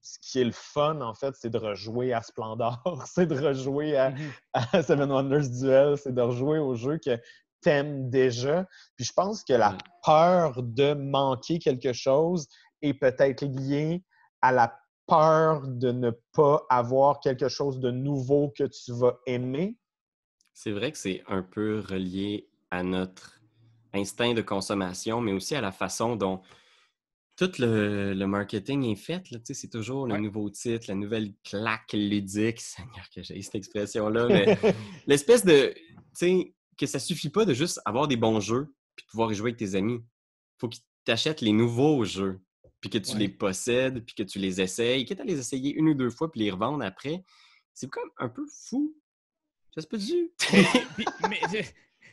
ce qui est le fun, en fait, c'est de rejouer à Splendor, c'est de rejouer à, Mhm. à Seven Wonders Duel, c'est de rejouer aux jeux que t'aimes déjà. Puis je pense que la Ouais. peur de manquer quelque chose est peut-être liée à la peur de ne pas avoir quelque chose de nouveau que tu vas aimer. C'est vrai que c'est un peu relié à notre instinct de consommation, mais aussi à la façon dont tout le, le marketing est fait. C'est toujours le Ouais. nouveau titre, la nouvelle claque ludique. Seigneur, que j'ai cette expression-là. Mais l'espèce de. Tu sais, que ça suffit pas de juste avoir des bons jeux puis de pouvoir y jouer avec tes amis. faut qu'ils t'achètent les nouveaux jeux, puis que tu Ouais. les possèdes, puis que tu les essayes, quitte à les essayer une ou deux fois puis les revendre après. C'est comme un peu fou. Ça se? Puis- mais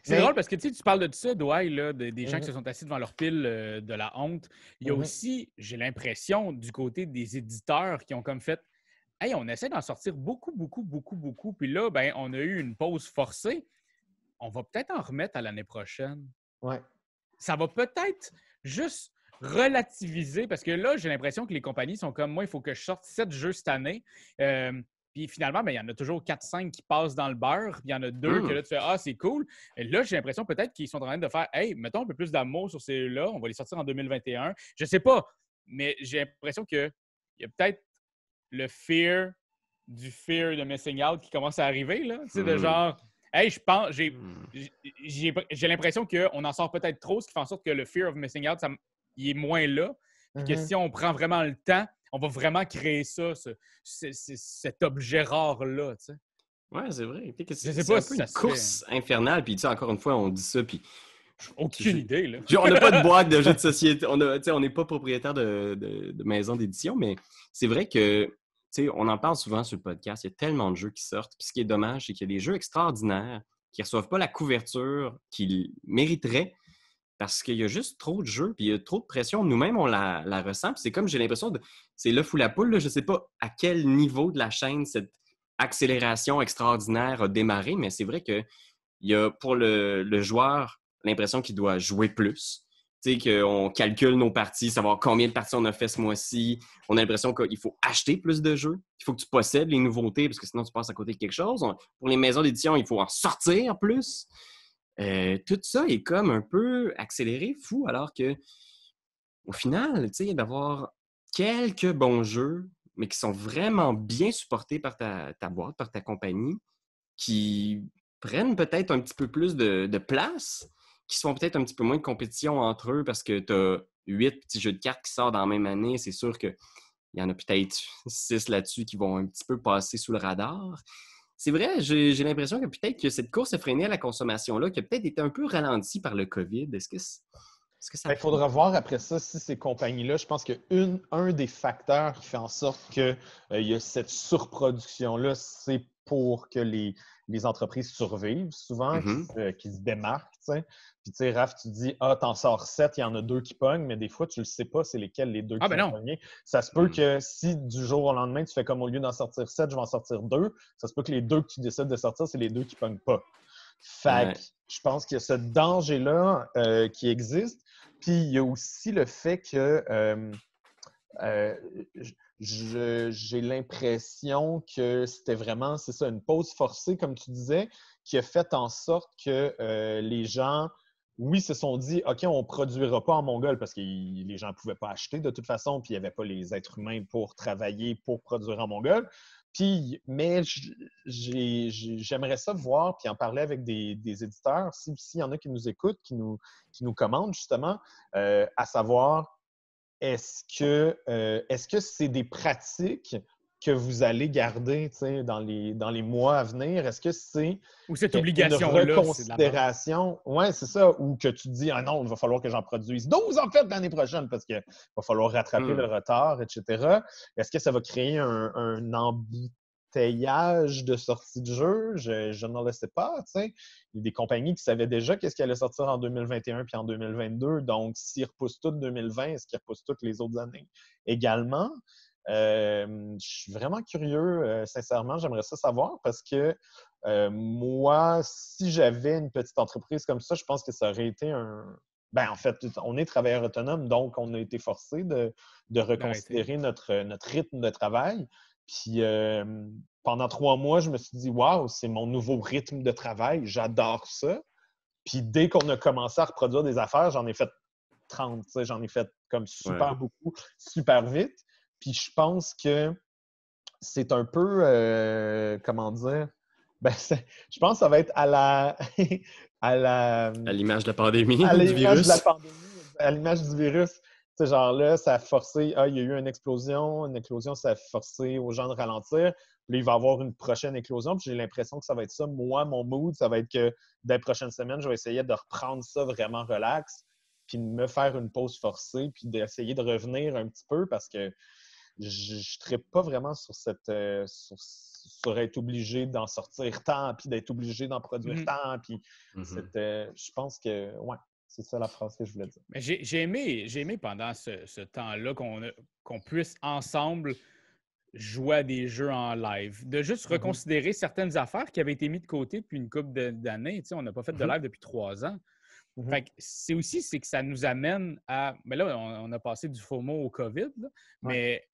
c'est- drôle parce que tu sais, tu parles de ça, Douai, là, de- des gens Mhm. qui se sont assis devant leur pile euh, de la honte. Il y a Mhm. aussi, j'ai l'impression, du côté des éditeurs qui ont comme fait Hey, on essaie d'en sortir beaucoup, beaucoup, beaucoup, beaucoup. Puis là, ben, on a eu une pause forcée. On va peut-être en remettre à l'année prochaine. Ouais. Ça va peut-être juste relativiser parce que là, j'ai l'impression que les compagnies sont comme moi, il faut que je sorte sept jeux cette année. Euh, puis finalement, ben, il y en a toujours 4-5 qui passent dans le beurre. Puis il y en a deux que là, tu fais Ah, c'est cool. Et là, j'ai l'impression peut-être qu'ils sont en train de faire Hey, mettons un peu plus d'amour sur ces-là. On va les sortir en 2021. Je sais pas, mais j'ai l'impression qu'il y a peut-être le fear du fear de missing out qui commence à arriver. Là. Tu sais, de Mm. genre Hey, je pense, j'ai Hmm. j'ai j'ai l'impression qu'on en sort peut-être trop, ce qui fait en sorte que le fear of missing out, ça il est moins là. Puis que Mhm. si on prend vraiment le temps, on va vraiment créer ça, ce- ce- ce- cet objet rare-là. tu sais. Ouais, c'est vrai. Peut-être que Je C'est sais c'est pas un si peu une fait. course infernale. Puis, tu sais, encore une fois, on dit ça. Puis, Aucune Je- idée. Là. On n'a pas de boîte de jeux de société. On n'est pas propriétaire de, de, de maison d'édition, mais c'est vrai que on en parle souvent sur le podcast. Il y a tellement de jeux qui sortent. Puis ce qui est dommage, c'est qu'il y a des jeux extraordinaires qui ne reçoivent pas la couverture qu'ils mériteraient parce qu'il y a juste trop de jeux, puis il y a trop de pression. Nous-mêmes, on la, ressent. C'est comme j'ai l'impression de. C'est l'œuf ou la poule. Je ne sais pas à quel niveau de la chaîne cette accélération extraordinaire a démarré, mais c'est vrai que il y a pour le joueur l'impression qu'il doit jouer plus. Tu sais, qu'on calcule nos parties, savoir combien de parties on a fait ce mois-ci. On a l'impression qu'il faut acheter plus de jeux. Il faut que tu possèdes les nouveautés parce que sinon tu passes à côté de quelque chose. Pour les maisons d'édition, il faut en sortir plus. Euh, tout ça est comme un peu accéléré, fou, alors que au final, tu sais, d'avoir quelques bons jeux, mais qui sont vraiment bien supportés par ta, boîte, par ta compagnie, qui prennent peut-être un petit peu plus de place, qui se font peut-être un petit peu moins de compétition entre eux parce que tu as huit petits jeux de cartes qui sortent dans la même année. C'est sûr qu'il y en a peut-être six là-dessus qui vont un petit peu passer sous le radar. C'est vrai, j'ai l'impression que peut-être que cette course effrénée à la consommation-là, qui a peut-être été un peu ralentie par le COVID, est-ce que, ça... Ben, Il faudra voir après ça si ces compagnies-là, je pense qu'un des facteurs qui fait en sorte qu'il y a cette surproduction-là, c'est pour que les, les entreprises survivent souvent, Mhm. qui, se, qui se démarquent. Puis, tu sais, Raph, tu dis, ah, t'en sors sept, il y en a deux qui pognent, mais des fois, tu le sais pas, c'est lesquels les deux Ah, qui ben vont non. pogner. Ça se peut Mhm. que si du jour au lendemain, tu fais comme au lieu d'en sortir sept, je vais en sortir deux, ça se peut que les deux que tu décides de sortir, c'est les deux qui pognent pas. Fait Ouais. que je pense qu'il y a ce danger-là euh, qui existe. Puis il y a aussi le fait que euh, euh, je- j'ai l'impression que c'était vraiment, c'est ça, une pause forcée, comme tu disais, qui a fait en sorte que euh, les gens, oui, se sont dit, OK, on ne produira pas en Mongol parce que les gens ne pouvaient pas acheter de toute façon, puis il n'y avait pas les êtres humains pour travailler, pour produire en Mongol. Mais j'aimerais ça voir, puis en parler avec des, éditeurs, si- s'il y en a qui nous écoutent, qui nous, qui commandent justement, euh, à savoir, euh, est-ce que c'est des pratiques que vous allez garder dans les, dans les mois à venir? Est-ce que c'est Ou cette une la merde? reconsidération? Oui, c'est ça. Ou que tu dis, ah non, il va falloir que j'en produise 12 en fait l'année prochaine parce qu'il va falloir rattraper Hmm. le retard, etc. Est-ce que ça va créer un, un embouteillage de sortie de jeu? Je, je ne le sais pas. Il y a des compagnies qui savaient déjà qu'est-ce qui allait sortir en 2021 puis en 2022. Donc, s'ils repoussent tout 2020, est-ce qu'ils repoussent toutes les autres années également? Euh, je suis vraiment curieux, euh, sincèrement, j'aimerais ça savoir parce que euh, moi, si j'avais une petite entreprise comme ça, je pense que ça aurait été un. Ben, en fait, on est travailleur autonome, donc on a été forcé de, de reconsidérer notre, notre rythme de travail. Puis pendant trois mois, je me suis dit, waouh, c'est mon nouveau rythme de travail, j'adore ça. Puis dès qu'on a commencé à reproduire des affaires, j'en ai fait 30, tu sais, j'en ai fait comme super Ouais. beaucoup, super vite. Puis je pense que c'est un peu, euh, comment dire, ben, c'est- je pense que ça va être à la, à la, À l'image de la pandémie, à du l'image virus. de la pandémie, à l'image du virus. Sais, genre là, ça a forcé, ah, il y a eu une explosion, une éclosion, ça a forcé aux gens de ralentir. Puis là, il va y avoir une prochaine éclosion. Puis j'ai l'impression que ça va être ça. Moi, mon mood, ça va être que dans les prochaines semaines, je vais essayer de reprendre ça vraiment relax, puis de me faire une pause forcée, puis d'essayer de revenir un petit peu parce que je ne pas vraiment sur cette. euh, sur, sur être obligé d'en sortir tant, puis d'être obligé d'en produire Mhm. tant. Puis Mhm. c'était- je pense que, ouais, c'est ça la phrase que je voulais dire. Mais j'ai aimé, j'ai aimé pendant ce, ce temps-là qu'on puisse ensemble jouer à des jeux en live, de juste Mhm. reconsidérer certaines affaires qui avaient été mises de côté depuis une couple d'années. Tu sais, on n'a pas fait de live depuis trois ans. Fait que c'est aussi c'est que ça nous amène à. Mais là, on, on a passé du FOMO au COVID, là, mais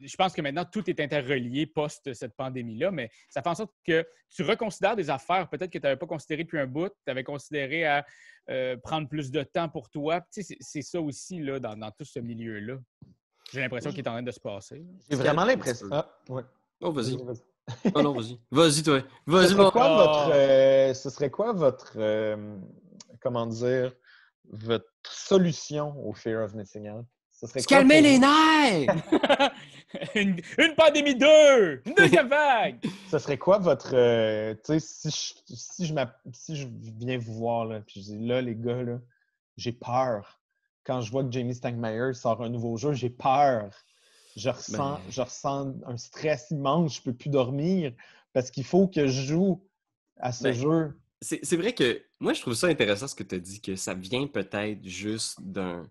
je pense que maintenant tout est interrelié post cette pandémie-là, mais ça fait en sorte que tu reconsidères des affaires peut-être que tu n'avais pas considéré depuis un bout, tu avais considéré à euh, prendre plus de temps pour toi. Tu sais, c'est- ça aussi là, dans, dans tout ce milieu-là. J'ai l'impression qu'il est en train de se passer. J'ai vraiment l'impression. Ah, ouais. Oh, vas-y. Vas-y. Oh non, vas-y. Vas-y, toi. Ce Vas-y, serait mon... quoi Oh. votre. euh, ce serait quoi votre. euh, comment dire. Votre solution au Fear of Missing Out? Ce serait Se quoi calmer pour les nerfs! une, une pandémie 2! Une deuxième vague! Ce serait quoi votre. euh, tu sais, si je, si, je si je viens vous voir, là, puis je dis là, les gars, là, j'ai peur. Quand je vois que Jamie Stankmeyer sort un nouveau jeu, j'ai peur. Je ressens, Ben. je ressens un stress immense, je peux plus dormir parce qu'il faut que je joue à ce Ben, jeu. C'est c'est vrai que moi, je trouve ça intéressant ce que tu as dit, que ça vient peut-être juste d'un.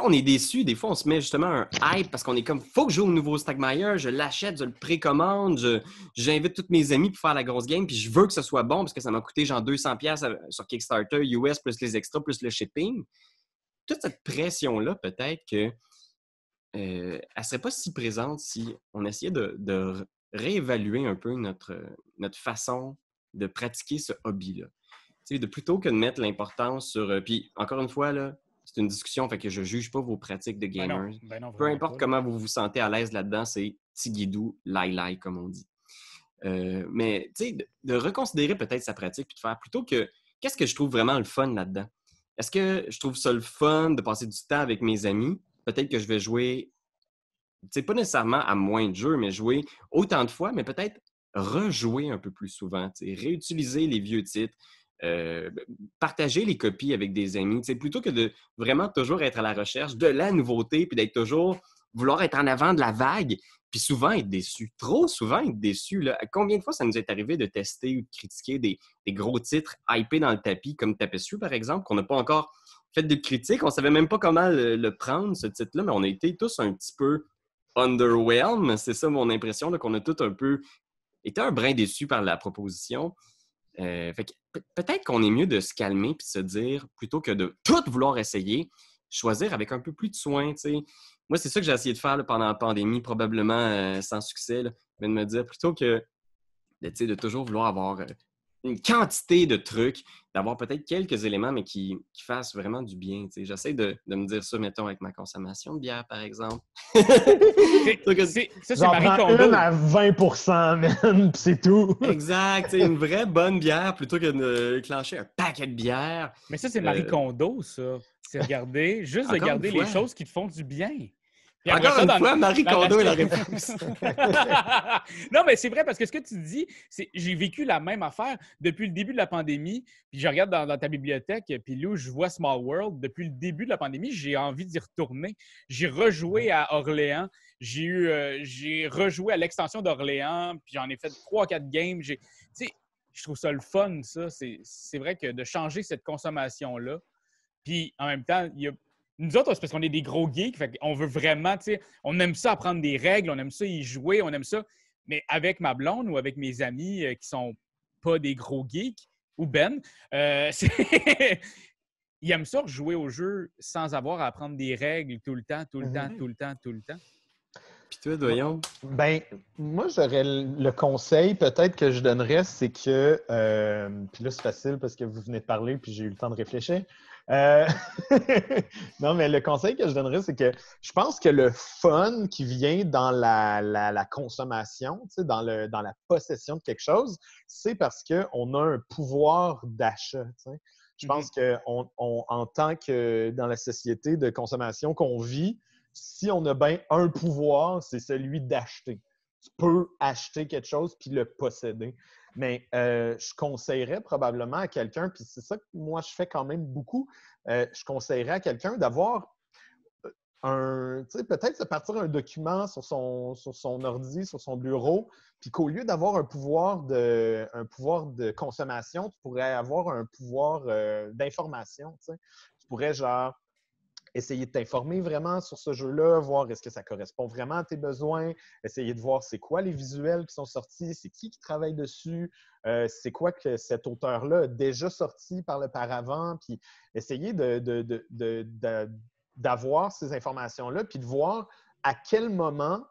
On est déçu. Des fois, on se met justement un hype parce qu'on est comme, faut que je joue au nouveau Stagmeyer, je l'achète, je le précommande, j'invite tous mes amis pour faire la grosse game, puis je veux que ce soit bon parce que ça m'a coûté genre 200$ sur Kickstarter, US, plus les extras, plus le shipping. Toute cette pression-là, peut-être que. euh, elle serait pas si présente si on essayait de, réévaluer un peu notre, notre façon de pratiquer ce hobby-là. De plutôt que de mettre l'importance sur. euh, puis encore une fois, là, c'est une discussion, fait que je juge pas vos pratiques de Ben gamers. non, ben non, Peu importe pas. comment vous vous sentez à l'aise là-dedans, c'est tigidou, lai-lai, comme on dit. Euh, mais tu sais, de, de reconsidérer peut-être sa pratique puis de faire plutôt que qu'est-ce que je trouve vraiment le fun là-dedans? Est-ce que je trouve ça le fun de passer du temps avec mes amis? Peut-être que je vais jouer, tu sais, pas nécessairement à moins de jeux, mais jouer autant de fois, mais peut-être rejouer un peu plus souvent, tu sais, réutiliser les vieux titres, euh, partager les copies avec des amis, plutôt que de vraiment toujours être à la recherche de la nouveauté puis d'être toujours vouloir être en avant de la vague, puis souvent être déçu. Trop souvent être déçu. Là. Combien de fois ça nous est arrivé de tester ou de critiquer des, gros titres hypés dans le tapis, comme Tapestry, par exemple, qu'on n'a pas encore fait de critique. On savait même pas comment le, prendre, ce titre-là, mais on a été tous un petit peu underwhelmed. C'est ça mon impression, qu'on a tous un peu été un brin déçu par la proposition. Euh, peut-être qu'on est mieux de se calmer et de se dire, plutôt que de tout vouloir essayer, choisir avec un peu plus de soin. Moi, c'est ça que j'ai essayé de faire pendant la pandémie, probablement euh, sans succès, mais de me dire plutôt que de, de toujours vouloir avoir euh, une quantité de trucs, d'avoir peut-être quelques éléments, mais qui, fassent vraiment du bien. J'essaie de, me dire ça, mettons, avec ma consommation de bière, par exemple. c'est, ça, c'est Marie Kondo. une à 20 man, c'est tout. exact. Une vraie bonne bière plutôt que de clencher un paquet de bière. Mais ça, c'est Marie euh, Kondo, ça. C'est regarder, juste regarder les choses qui te font du bien. Encore une fois, Marie Kondo est la réponse. non, mais c'est vrai parce que ce que tu dis, c'est j'ai vécu la même affaire depuis le début de la pandémie. Puis je regarde dans, ta bibliothèque, puis là où je vois Small World, depuis le début de la pandémie, j'ai envie d'y retourner. J'ai rejoué à Orléans. J'ai eu, euh, j'ai rejoué à l'extension d'Orléans, puis j'en ai fait trois, quatre games. J'ai, je trouve ça le fun, ça. C'est vrai que de changer cette consommation-là. Puis en même temps, il y a nous autres, c'est parce qu'on est des gros geeks. on veut vraiment, tu sais, on aime ça apprendre des règles, on aime ça y jouer, on aime ça. Mais avec ma blonde ou avec mes amis euh, qui sont pas des gros geeks, ou Ben, euh, ils aiment ça jouer au jeu sans avoir à apprendre des règles tout le temps, tout le temps, mhm. tout le temps, tout le temps. Puis toi, Doyon? Ben, moi, j'aurais le conseil peut-être que je donnerais, c'est que, euh, puis là, c'est facile parce que vous venez de parler, puis j'ai eu le temps de réfléchir. Euh, non, mais le conseil que je donnerais, c'est que je pense que le fun qui vient dans la, consommation, dans, le, dans la possession de quelque chose, c'est parce qu'on a un pouvoir d'achat. Je pense qu'en en tant que dans la société de consommation qu'on vit, si on a bien un pouvoir, c'est celui d'acheter. Tu peux acheter quelque chose puis le posséder. Mais euh, je conseillerais probablement à quelqu'un, puis c'est ça que moi je fais quand même beaucoup, euh, je conseillerais à quelqu'un d'avoir euh, un, tu sais, peut-être de partir un document sur son, sur son ordi, sur son bureau, puis qu'au lieu d'avoir un pouvoir de, un pouvoir de consommation, tu pourrais avoir un pouvoir d'information. Tu, tu pourrais genre essayer de t'informer vraiment sur ce jeu-là, voir est-ce que ça correspond vraiment à tes besoins, essayer de voir c'est quoi les visuels qui sont sortis, c'est qui qui travaille dessus, euh, c'est quoi que cet auteur-là a déjà sorti par le paravent, puis essayer d'avoir ces informations-là, puis de voir à quel moment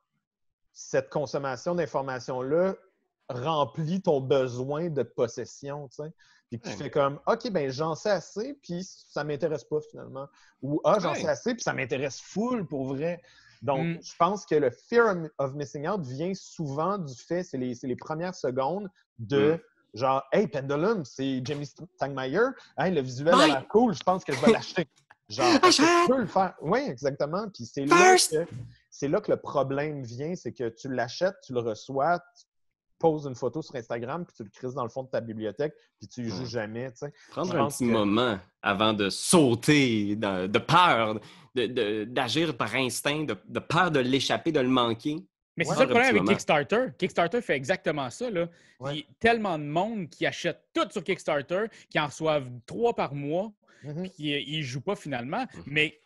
cette consommation d'informations-là remplit ton besoin de possession. Puis tu fais comme, OK, ben j'en sais assez, puis ça m'intéresse pas finalement. Ou, ah, j'en sais assez, puis ça m'intéresse full pour vrai. Donc, mm. je pense que le fear of missing out vient souvent du fait, c'est les, les, premières secondes de mm. genre, hey, Pendulum, c'est Jamie Stangmeyer, hey, le visuel a l'air cool, je pense que je vais l'acheter. Genre, tu peux le faire. Oui, exactement. Puis c'est là, que, c'est là que le problème vient, c'est que tu l'achètes, tu le reçois, poses une photo sur Instagram, puis tu le crises dans le fond de ta bibliothèque, puis tu y joues jamais. Prendre un petit moment avant de sauter de, peur, d'agir par instinct, de, peur de l'échapper, de le manquer. Mais c'est ça le problème avec Kickstarter. Kickstarter fait exactement ça. Là. Il y a tellement de monde qui achète tout sur Kickstarter, qui en reçoivent trois par mois, mm-hmm. puis ils ne jouent pas finalement. Mm-hmm. Mais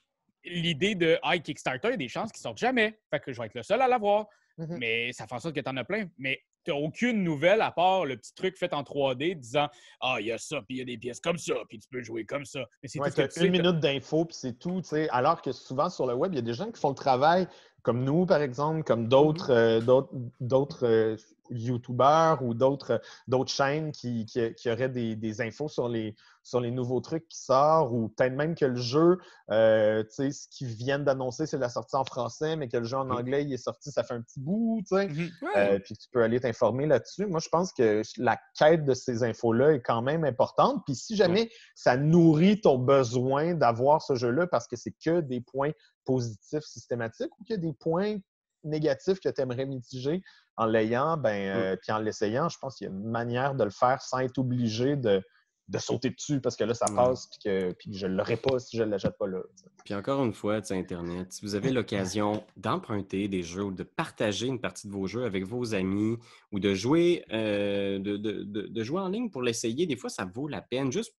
l'idée de ah, Kickstarter, il y a des chances qu'ils sortent jamais. Fait que je vais être le seul à l'avoir. Mm-hmm. Mais ça fait en sorte que tu en as plein. Mais tu n'as aucune nouvelle à part le petit truc fait en 3D disant Ah, il y a ça, puis il y a des pièces comme ça, puis tu peux jouer comme ça. Mais c'est ouais, une minute d'info, puis c'est tout. Alors que souvent sur le web, il y a des gens qui font le travail comme nous, par exemple, comme d'autres mm-hmm. d'autres euh, YouTubeurs ou d'autres chaînes qui, qui, auraient des, des, infos sur les, sur les nouveaux trucs qui sortent ou peut-être même que le jeu, euh, tu sais, ce qu'ils viennent d'annoncer, c'est la sortie en français, mais que le jeu en anglais, il est sorti, ça fait un petit bout, tu sais. Mm-hmm. Euh, puis tu peux aller t'informer là-dessus. Moi, je pense que la quête de ces infos-là est quand même importante. Puis si jamais ça nourrit ton besoin d'avoir ce jeu-là parce que c'est que des points positifs systématiques ou qu'il y a des points négatifs que tu aimerais mitiger, en l'ayant, ben, euh, puis en l'essayant, je pense qu'il y a une manière de le faire sans être obligé de, de sauter dessus parce que là, ça passe puis que, puis que je ne l'aurais pas si je ne l'achète pas là. Puis encore une fois, Internet, si vous avez l'occasion d'emprunter des jeux ou de partager une partie de vos jeux avec vos amis ou de jouer, euh, de, de, de, jouer en ligne pour l'essayer, des fois, ça vaut la peine. Juste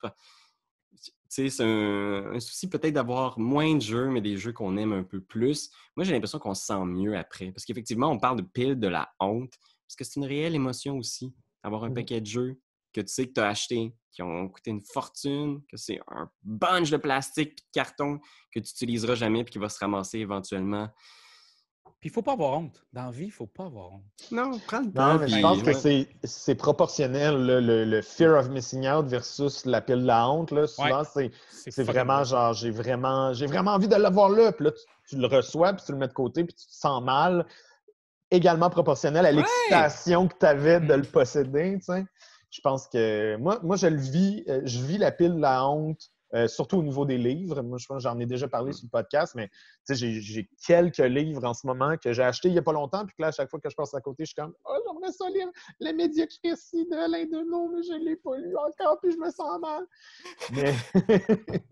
c'est un, souci peut-être d'avoir moins de jeux, mais des jeux qu'on aime un peu plus. Moi, j'ai l'impression qu'on se sent mieux après. Parce qu'effectivement, on parle de pile de la honte, parce que c'est une réelle émotion aussi, avoir un paquet de jeux que tu sais que tu as acheté, qui ont coûté une fortune, que c'est un bunch de plastique et de carton que tu n'utiliseras jamais puis qui va se ramasser éventuellement. Puis il faut pas avoir honte. Dans la vie, il faut pas avoir honte. Non, prends le temps. Non, mais je pense que c'est proportionnel, le, fear of missing out versus la pile de la honte. Là. Souvent, c'est vraiment genre, j'ai vraiment, vraiment envie de l'avoir là. Puis là, tu, le reçois, puis tu le mets de côté, puis tu te sens mal. Également proportionnel à l'excitation que tu avais de le posséder. Tu sais je pense que moi, moi, je le vis, euh, je vis la pile de la honte, euh, surtout au niveau des livres. Moi, je pense j'en ai déjà parlé sur le podcast, mais j'ai quelques livres en ce moment que j'ai achetés il n'y a pas longtemps, puis que là, à chaque fois que je passe à côté, je suis comme Oh, j'aimerais ça lire La médiocrité de Alain Deneau, mais je ne l'ai pas lu encore, puis je me sens mal. Mais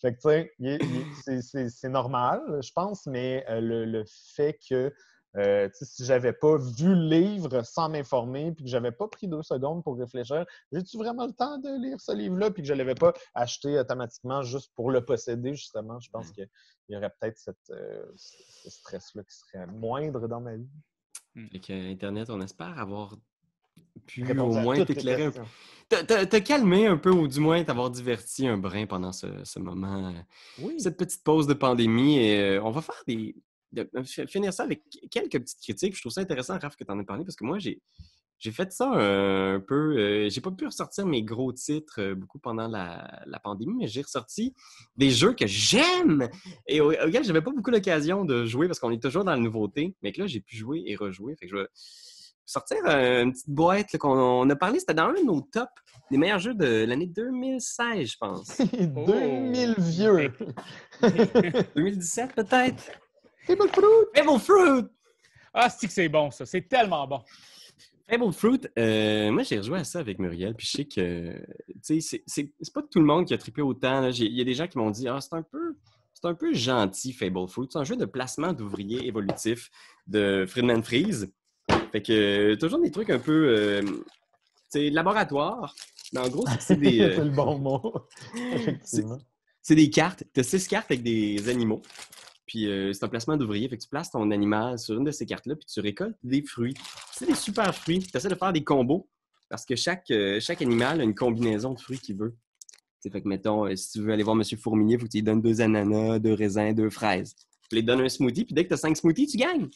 fait que, tu sais, c'est normal, je pense, mais euh, le, le, fait que euh, si j'avais pas vu le livre sans m'informer, puis que j'avais pas pris deux secondes pour réfléchir, j'ai-tu vraiment le temps de lire ce livre-là, puis que je l'avais pas acheté automatiquement juste pour le posséder, justement, je pense qu'il y aurait peut-être euh, ce stress-là qui serait moindre dans ma vie. Avec hmm. Internet, on espère avoir pu au moins t'éclairer un peu. Te calmer un peu, ou du moins t'avoir diverti un brin pendant ce, moment, oui. cette petite pause de pandémie. Et euh, on va faire des, de finir ça avec quelques petites critiques. Je trouve ça intéressant, Raph, que tu en aies parlé, parce que moi, j'ai, j'ai fait ça euh, un peu. Euh, j'ai pas pu ressortir mes gros titres euh, beaucoup pendant la, pandémie, mais j'ai ressorti des jeux que j'aime et auxquels j'avais pas beaucoup l'occasion de jouer parce qu'on est toujours dans la nouveauté, mais que là, j'ai pu jouer et rejouer. Fait que je vais sortir une petite boîte qu'on a parlé. C'était dans un de nos tops des meilleurs jeux de l'année 2016, je pense. 2000 vieux. 2017 peut-être? Fable Fruit! Fable Fruit! Ah, c'est que c'est bon, ça? C'est tellement bon. Fable Fruit, euh, moi, j'ai rejoué à ça avec Muriel, puis je sais que, tu sais, c'est pas tout le monde qui a trippé autant. Il y a des gens qui m'ont dit, ah, c'est un peu... C'est un peu gentil, Fable Fruit. C'est un jeu de placement d'ouvriers évolutifs de Friedman Freeze. Fait que toujours des trucs un peu c'est euh, laboratoire. Mais en gros, c'est des. c'est le bon mot. C'est des cartes. Tu as six cartes avec des animaux. Puis euh, c'est un placement d'ouvrier. Fait que tu places ton animal sur une de ces cartes-là, puis tu récoltes des fruits. C'est des super fruits. Tu essaies de faire des combos parce que chaque, euh, chaque animal a une combinaison de fruits qu'il veut. fait que, mettons, euh, si tu veux aller voir M. Fourmilier, il faut que tu lui donnes deux ananas, deux raisins, deux fraises. Tu lui donnes un smoothie, puis dès que tu as cinq smoothies, tu gagnes.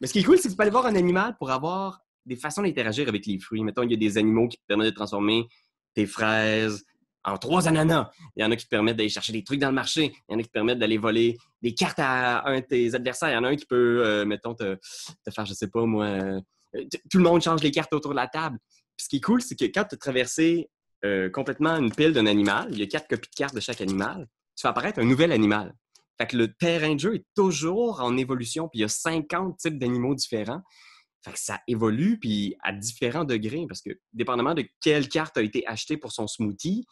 Mais ce qui est cool, c'est que tu peux aller voir un animal pour avoir des façons d'interagir avec les fruits. Mettons, il y a des animaux qui te permettent de transformer tes fraises, en trois ananas. Il y en a qui te permettent d'aller chercher des trucs dans le marché. Il y en a qui te permettent d'aller voler des cartes à un de tes adversaires. Il y en a un qui peut, euh, mettons, te, faire, je sais pas moi, euh, tout le monde change les cartes autour de la table. Ce qui est cool, c'est que quand tu as traversé euh, complètement une pile d'un animal, il y a quatre copies de cartes de chaque animal, tu fais apparaître un nouvel animal. Fait que le terrain de jeu est toujours en évolution, puis il y a 50 types d'animaux différents. Fait que ça évolue, puis à différents degrés, parce que dépendamment de quelle carte a été achetée pour son smoothie,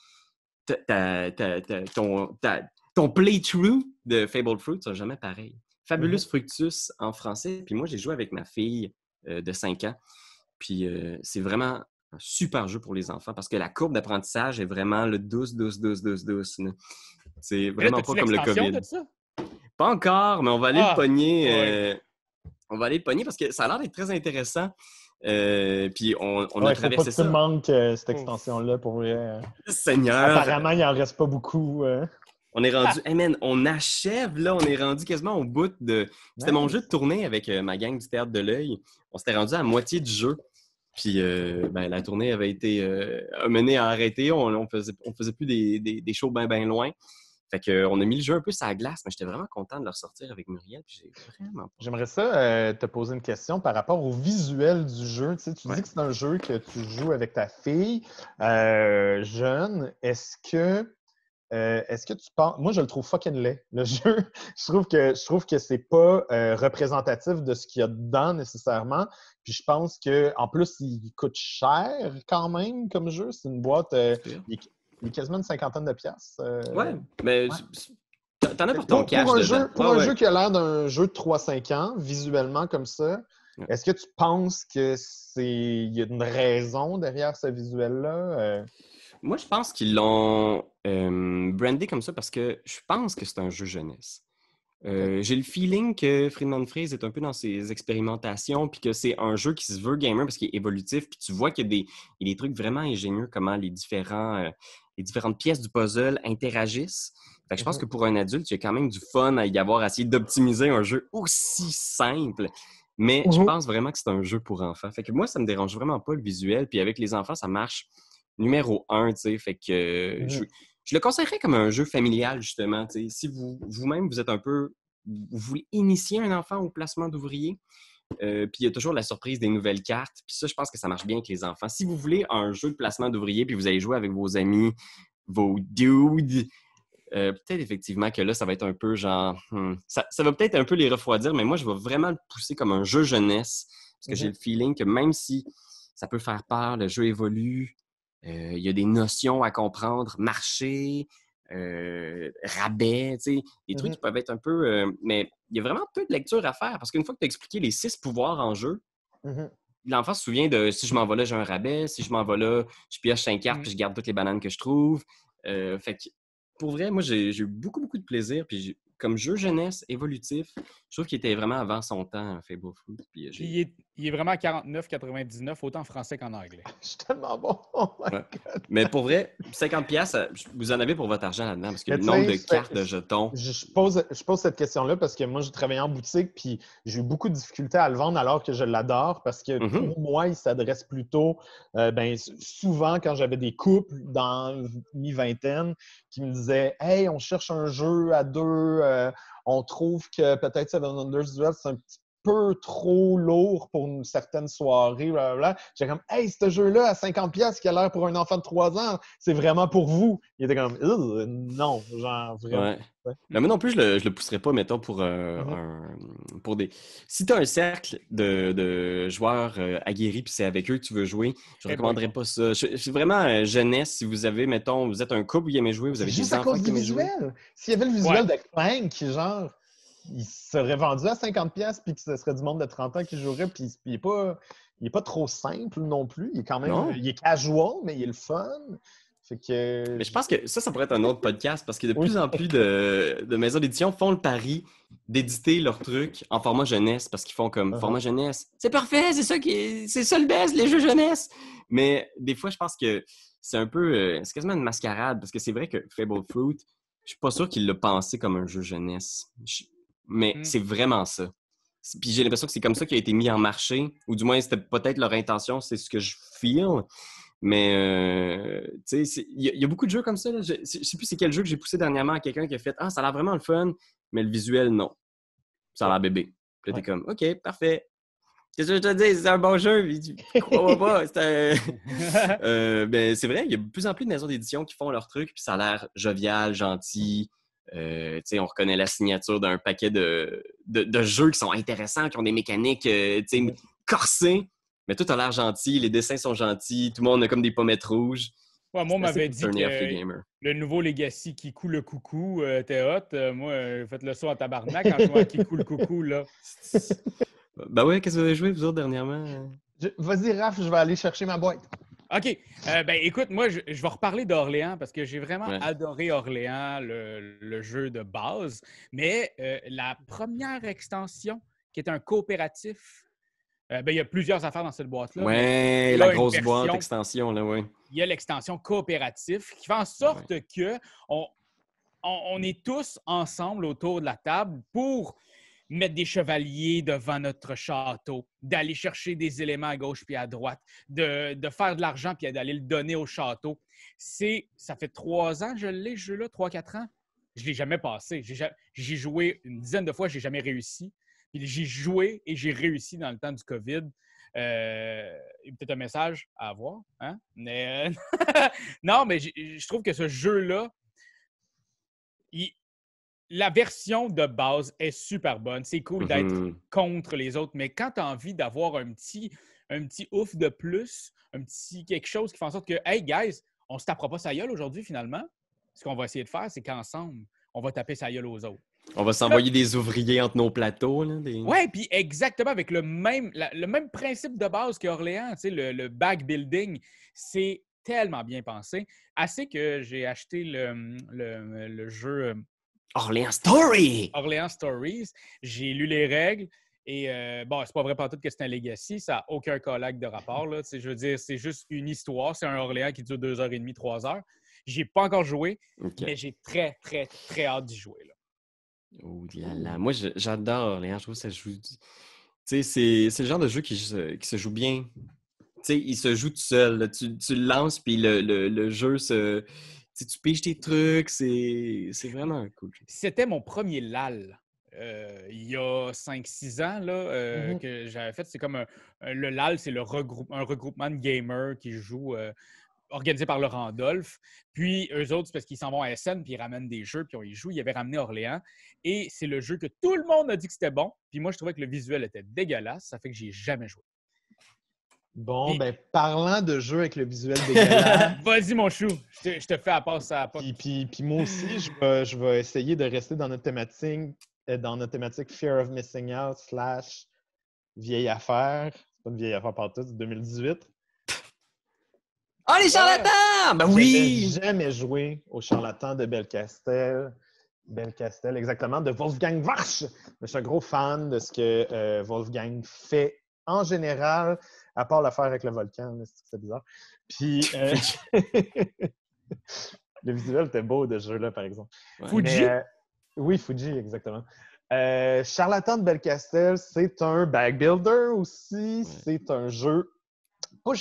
ton, ton playthrough de Fable Fruit sera jamais pareil. Fabulous mm-hmm. Fructus en français. Puis moi, j'ai joué avec ma fille euh, de 5 ans. Puis euh, c'est vraiment un super jeu pour les enfants parce que la courbe d'apprentissage est vraiment le douce, douce, douce, douce, douce. C'est vraiment pas comme le COVID. Pas encore, mais on va aller le ah! pogner. Euh, on va aller le pogner parce que ça a l'air d'être très intéressant. Euh, puis on, on a traversé ça. Tout le monde que cette extension-là pour euh, Seigneur. Apparemment, il en reste pas beaucoup. Euh. On est rendu. Hey man, on achève là, on est rendu quasiment au bout de. C'était mon jeu de tournée avec ma gang du théâtre de l'œil. On s'était rendu à moitié du jeu. Puis ben, la tournée avait été menée à arrêter. On, on, faisait, on faisait plus des, des, des shows bien bien loin. Fait qu'on a mis le jeu un peu sur la glace, mais j'étais vraiment content de le ressortir avec Muriel. J'aimerais ça euh, te poser une question par rapport au visuel du jeu. Tu, dis que c'est un jeu que tu joues avec ta fille euh, jeune. Est-ce que euh, est-ce que tu penses. Moi, je le trouve fucking laid, le jeu. je trouve que je trouve que c'est pas euh, représentatif de ce qu'il y a dedans nécessairement. Puis je pense que en plus, il coûte cher quand même comme jeu. C'est une boîte. Euh, il, est quasiment une cinquantaine de piastres. ouais, mais t'en as pour ton cash. Pour un, jeu, pour un jeu qui a l'air d'un jeu de 3-5 ans, visuellement comme ça, est-ce que tu penses que c'est. Il y a une raison derrière ce visuel-là? Moi, je pense qu'ils l'ont euh, brandé comme ça parce que je pense que c'est un jeu jeunesse. Euh, j'ai le feeling que Friedman Freeze est un peu dans ses expérimentations, puis que c'est un jeu qui se veut gamer parce qu'il est évolutif, puis tu vois qu'il y, a des trucs vraiment ingénieux, comment les, différents, euh, les différentes pièces du puzzle interagissent. je pense mhm. que pour un adulte, il y a quand même du fun à y avoir, à essayer d'optimiser un jeu aussi simple. Mais je mhm. pense vraiment que c'est un jeu pour enfants. Fait que moi, ça me dérange vraiment pas le visuel. Puis avec les enfants, ça marche numéro un, tu sais. Fait que je, le conseillerais comme un jeu familial, justement. Si vous, vous-même, vous êtes un peu. Vous voulez initier un enfant au placement d'ouvrier, euh, puis il y a toujours la surprise des nouvelles cartes. Puis ça, je pense que ça marche bien avec les enfants. Si vous voulez un jeu de placement d'ouvrier, puis vous allez jouer avec vos amis, vos dudes, euh, peut-être effectivement que là, ça va être un peu genre. Hmm, ça, va peut-être un peu les refroidir, mais moi, je vais vraiment le pousser comme un jeu jeunesse. Parce que j'ai mmh le feeling que même si ça peut faire peur, le jeu évolue, euh, il y a des notions à comprendre, marché, euh, rabais, des trucs mmh qui peuvent être un peu. Euh, mais il y a vraiment peu de lecture à faire parce qu'une fois que tu as expliqué les six pouvoirs en jeu, mmh l'enfant se souvient de si je m'en vais là, j'ai un rabais, si je m'en vais là, je pioche cinq cartes mmh. puis je garde toutes les bananes que je trouve. fait que pour vrai, moi, j'ai eu beaucoup, beaucoup de plaisir. Puis comme jeu jeunesse évolutif, je trouve qu'il était vraiment avant son temps, Fable Fruit. Puis, euh, il, est, il, est, vraiment à 49,99, autant en français qu'en anglais. je suis tellement bon. Oh Mais pour vrai, 50$, vous en avez pour votre argent là-dedans, parce que le nombre de cartes de jetons. Je, pose, je pose cette question-là parce que moi, j'ai travaillé en boutique, puis j'ai eu beaucoup de difficultés à le vendre alors que je l'adore, parce que mm-hmm. pour moi, il s'adresse plutôt, euh, ben, souvent quand j'avais des couples dans mi-vingtaine qui me disaient Hey, on cherche un jeu à deux euh, on trouve que peut-être Seven Wonders Duel, c'est un petit peu trop lourd pour une certaine soirée. J'ai comme, hey, ce jeu-là à 50$ qui a l'air pour un enfant de 3 ans, c'est vraiment pour vous. Il était comme, non, genre, vraiment. Mais moi non plus, je le, le pousserais pas, mettons, pour, euh, mm-hmm. pour des. Si tu as un cercle de, joueurs euh, aguerris puis c'est avec eux que tu veux jouer, je ne eh recommanderais pas ça. C'est vraiment euh, jeunesse. Si vous avez, mettons, vous êtes un couple qui aimez jouer, vous avez des enfants qui aiment jouer. S'il y avait le visuel de Clank, genre il serait vendu à 50$ puis que ce serait du monde de 30 ans qui jouerait, puis il n'est pas, pas trop simple non plus. Il est quand même il est casual, mais il est le fun. Fait que... Mais je pense que ça, ça pourrait être un autre podcast parce que de plus en plus de, maisons d'édition font le pari d'éditer leurs trucs en format jeunesse parce qu'ils font comme uh-huh. format jeunesse. C'est parfait, c'est ça qui c'est ça le best, les jeux jeunesse. Mais des fois, je pense que c'est un peu euh, c'est quasiment une mascarade parce que c'est vrai que Fable Fruit, je suis pas sûr qu'il l'a pensé comme un jeu jeunesse mais mmh. c'est vraiment ça. Puis j'ai l'impression que c'est comme ça qui a été mis en marché, ou du moins c'était peut-être leur intention, c'est ce que je feel. Mais euh, tu sais, il y, a beaucoup de jeux comme ça. Je, ne sais plus c'est quel jeu que j'ai poussé dernièrement à quelqu'un qui a fait Ah, ça a l'air vraiment le fun, mais le visuel, non. Ça a l'air bébé. Puis là, t'es comme OK, parfait. Qu'est-ce que je te dis? C'est un bon jeu. Tu crois pas. Euh, ben, c'est vrai, il y a de plus en plus de maisons d'édition qui font leur truc, puis ça a l'air jovial, gentil. Euh, on reconnaît la signature d'un paquet de, jeux qui sont intéressants, qui ont des mécaniques euh, corsées, mais tout a l'air gentil, les dessins sont gentils, tout le monde a comme des pommettes rouges. moi, on m'avait dit que le nouveau Legacy qui coule le coucou euh, t'es hot. moi, faites le saut en tabarnak quand je vois qui coule le coucou. Là. ben ouais, qu'est-ce que vous avez joué, vous autres, dernièrement? Vas-y, Raph, je vais aller chercher ma boîte. OK. Euh, ben, écoute, moi, je, vais reparler d'Orléans parce que j'ai vraiment adoré Orléans, le, jeu de base. Mais euh, la première extension, qui est un coopératif, euh, ben, il y a plusieurs affaires dans cette boîte-là. Oui, la grosse boîte extension, là, oui. Il y a l'extension coopératif qui fait en sorte que on est tous ensemble autour de la table pour mettre des chevaliers devant notre château, d'aller chercher des éléments à gauche puis à droite, de, faire de l'argent puis d'aller le donner au château. C'est, ça fait trois ans que je l'ai, ce jeu-là, trois, quatre ans? Je l'ai jamais passé. J'ai joué une dizaine de fois, je n'ai jamais réussi. Puis j'ai joué et j'ai réussi dans le temps du COVID. Euh, peut-être un message à avoir. Hein? Mais, euh, non, mais je trouve que ce jeu-là, il- la version de base est super bonne. C'est cool d'être Mhm. contre les autres, mais quand tu as envie d'avoir un petit, un petit ouf de plus, un petit quelque chose qui fait en sorte que, hey guys, on se tapera pas sa gueule aujourd'hui finalement, ce qu'on va essayer de faire, c'est qu'ensemble, on va taper sa gueule aux autres. On va s'envoyer des ouvriers entre nos plateaux. Là, des... Ouais, puis exactement avec le même, la- le même principe de base qu'Orléans, tu sais, le, le back building, c'est tellement bien pensé. Assez que j'ai acheté le, le- le jeu euh, Orléans Story! Orléans Stories, j'ai lu les règles. Et euh, bon, c'est pas vrai pas tout que c'est un legacy, ça n'a aucun collègue de rapport. Là. Je veux dire, c'est juste une histoire. C'est un Orléans qui dure deux heures et demie, trois heures. J'ai pas encore joué, mais j'ai très, très, très hâte d'y jouer. Là. Oh là là. Moi, j'adore Orléans. Je trouve que ça joue. Tu sais, c'est le genre de jeu qui, se- qui se joue bien. Tu sais, il se joue tout seul. là. Tu, tu le lances, puis le, le- le jeu se. Tu piges tes trucs. C'est vraiment cool. C'était mon premier LAL. euh, il y a 5-6 ans là, euh, Mhm. que j'avais fait. C'est comme un, un- le LAL, c'est le regroupe, un regroupement de gamers qui jouent euh, organisé par le Randolph. Puis eux autres, c'est parce qu'ils s'en vont à SN puis ils ramènent des jeux puis on y joue. Ils avaient ramené Orléans et c'est le jeu que tout le monde a dit que c'était bon. Puis moi, je trouvais que le visuel était dégueulasse. Ça fait que j'y ai jamais joué. Bon, Puis- ben, parlant de jeux avec le visuel dégueulasse, Vas-y, mon chou. Je te, je te fais à passe à pas. puis, puis, puis moi aussi, je vais, je vais essayer de rester dans notre thématique, euh, dans notre thématique Fear of Missing Out slash vieille affaire. C'est pas une vieille affaire partout, c'est 2018. Ah, les charlatans! Ben oui! J'avais jamais joué au charlatan de Belcastel. Belcastel, exactement, de Wolfgang Warsch. Je suis un gros fan de ce que euh, Wolfgang fait en général, à part l'affaire avec le volcan. c'est bizarre. Puis, euh, le visuel était beau de ce jeu-là, par exemple. Ouais. Fuji? Mais, euh, oui, Fuji, exactement. Euh, Charlatan de Belcastel, c'est un bag builder aussi. C'est un jeu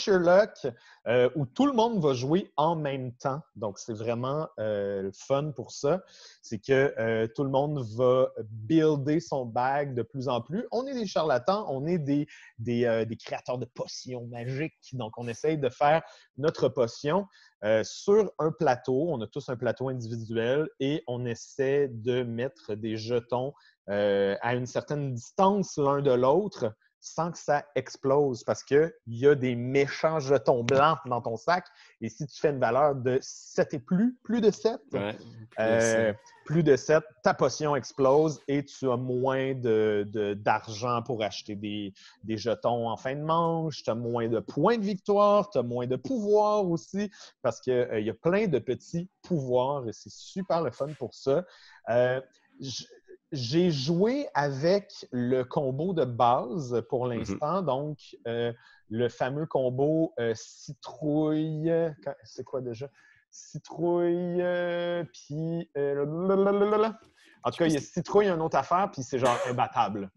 luck euh, où tout le monde va jouer en même temps. Donc, c'est vraiment euh, fun pour ça. C'est que euh, tout le monde va builder son bag de plus en plus. On est des charlatans, on est des, des, euh, créateurs de potions magiques. Donc, on essaye de faire notre potion sur un plateau. On a tous un plateau individuel et on essaie de mettre des jetons à une certaine distance l'un de l'autre sans que ça explose parce qu'il y a des méchants jetons blancs dans ton sac. Et si tu fais une valeur de 7 et plus, plus de 7, Ouais. euh, plus de 7, ta potion explose et tu as moins de- de- d'argent pour acheter des, des jetons en fin de manche, tu as moins de points de victoire, tu as moins de pouvoir aussi, parce qu'il y a plein de petits pouvoirs et c'est super le fun pour ça. Euh, j'ai joué avec le combo de base pour l'instant, donc euh, le fameux combo euh, citrouille. C'est quoi déjà? Citrouille, euh, puis. en tout cas, il y a citrouille, une autre affaire, puis c'est genre imbattable.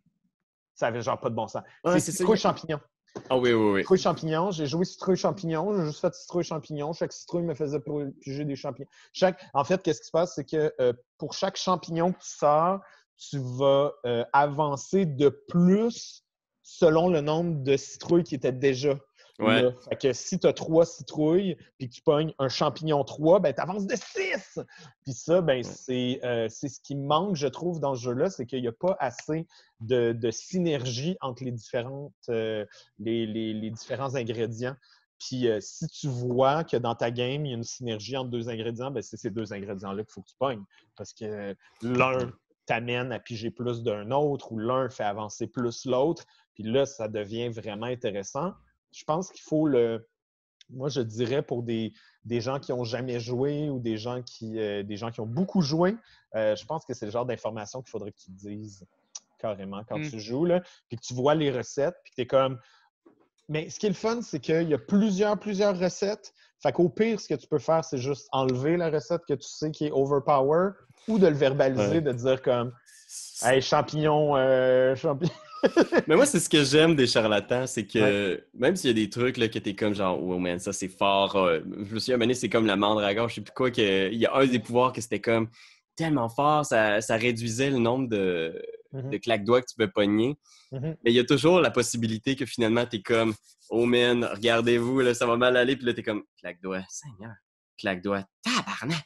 Ça avait genre pas de bon sens. Ouais, c'est citrouille champignon. Ah oui, oui, oui. Citrouille champignon. J'ai joué citrouille champignon. J'ai juste fait citrouille champignon. Chaque citrouille me faisait piger des champignons. Chaque... En fait, qu'est-ce qui se passe? C'est que euh, pour chaque champignon que tu sors, tu vas euh, avancer de plus selon le nombre de citrouilles qui étaient déjà Ouais. là. Fait que si tu as trois citrouilles puis que tu pognes un champignon 3, ben tu avances de 6! Puis ça, ben, c'est euh, c'est ce qui manque, je trouve, dans ce jeu-là, c'est qu'il n'y a pas assez de, de synergie entre les, différentes, euh, les, les- les différents ingrédients. Puis euh, si tu vois que dans ta game, il y a une synergie entre deux ingrédients, ben, c'est ces deux ingrédients-là qu'il faut que tu pognes. Parce que l'un t'amène à piger plus d'un autre ou l'un fait avancer plus l'autre. Puis là, ça devient vraiment intéressant. Je pense qu'il faut le. Moi, je dirais pour des, des gens qui n'ont jamais joué ou des gens qui, euh, des gens qui ont beaucoup joué, euh, je pense que c'est le genre d'information qu'il faudrait que tu te dises carrément quand Mm. tu joues, là, puis que tu vois les recettes, puis que tu es comme. Mais ce qui est le fun, c'est qu'il y a plusieurs, plusieurs recettes. Fait qu'au pire, ce que tu peux faire, c'est juste enlever la recette que tu sais qui est overpower ou de le verbaliser, Ouais. de dire comme Hey, champignon, euh, champignon. Mais moi, c'est ce que j'aime des charlatans, c'est que même s'il y a des trucs là, que t'es comme genre, oh man, ça c'est fort. euh, je me moment donné, c'est comme la mandragore, je sais plus quoi, que, il y a un des pouvoirs que c'était comme tellement fort, ça, ça réduisait le nombre de, Mhm, de claques-doigts que tu peux pogner. mhm. Mais il y a toujours la possibilité que finalement, t'es comme, oh man, regardez-vous, là, ça va mal aller, puis là, t'es comme, claque-doigt, Seigneur, claque-doigt, tabarnak,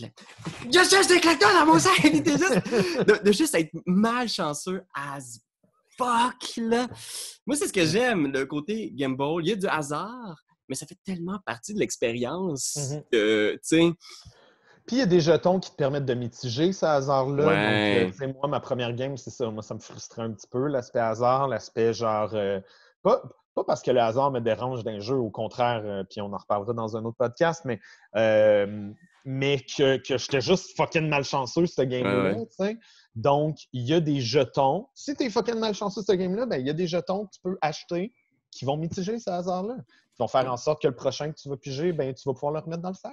Je cherche des dans mon sac! Juste- de, de juste être malchanceux as fuck, là. Moi, c'est ce que j'aime, le côté Gamble. Il y a du hasard, mais ça fait tellement partie de l'expérience Mhm. que, tu sais... Puis il y a des jetons qui te permettent de mitiger ce hasard-là. Ouais. Donc, euh, moi, ma première game, c'est ça. Moi, ça me frustrait un petit peu, l'aspect hasard, l'aspect genre. euh, pas, pas parce que le hasard me dérange d'un jeu, au contraire, euh, puis on en reparlera dans un autre podcast, mais, euh, mais que, que j'étais juste fucking malchanceux, ce game-là. Ouais, tu sais. Donc, il y a des jetons. Si tu es fucking malchanceux, ce game-là, ben, il y a des jetons que tu peux acheter qui vont mitiger ce hasard-là. Qui vont faire en sorte que le prochain que tu vas piger, ben, tu vas pouvoir le remettre dans le sac,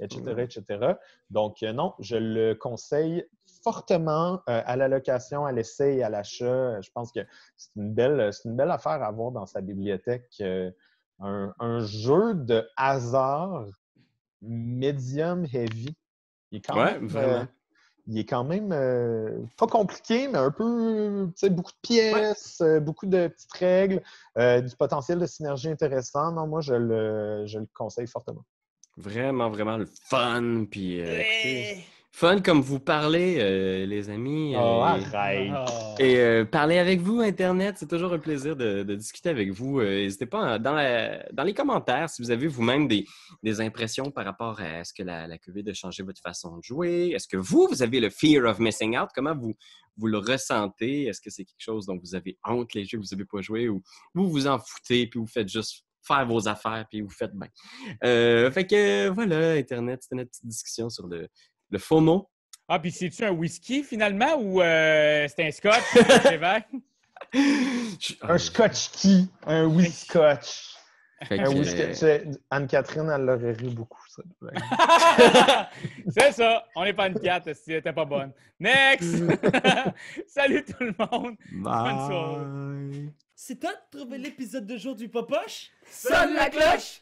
etc., etc. Donc, euh, non, je le conseille fortement euh, à la location, à l'essai et à l'achat. Je pense que c'est une belle, c'est une belle affaire à avoir dans sa bibliothèque. euh, un, un jeu de hasard medium heavy. Il est quand Ouais, même, vraiment. euh, il est quand même euh, pas compliqué, mais un peu, tu sais, beaucoup de pièces, euh, beaucoup de petites règles, euh, du potentiel de synergie intéressant. Non, moi, je le, je le conseille fortement. Vraiment, vraiment le fun. Puis, euh, écoutez, fun comme vous parlez, euh, les amis. Oh, euh, arrête! Et euh, parler avec vous, Internet, c'est toujours un plaisir de, de discuter avec vous. Euh, N'hésitez pas à- dans, la- dans les commentaires si vous avez vous-même des, des impressions par rapport à est-ce que la, la COVID a changé votre façon de jouer? Est-ce que vous, vous avez le fear of missing out? Comment vous, vous le ressentez? Est-ce que c'est quelque chose dont vous avez honte, les jeux que vous n'avez pas joué, ou vous vous en foutez puis vous faites juste faire vos affaires puis vous faites bien? Euh, fait que voilà, Internet, c'était notre petite discussion sur le, le FOMO. Ah, puis c'est-tu un whisky finalement ou euh, c'est un scotch? Un scotch qui? Un whisky-scotch. Fait Un que, whisky- c'est- Anne-Catherine, elle l'aurait ri beaucoup, ça. c'est ça, on n'est pas une 4 si elle était pas bonne. Next! Salut tout le monde! Bonne soirée. C'est toi de trouver l'épisode de jour du Popoche? Sonne la cloche!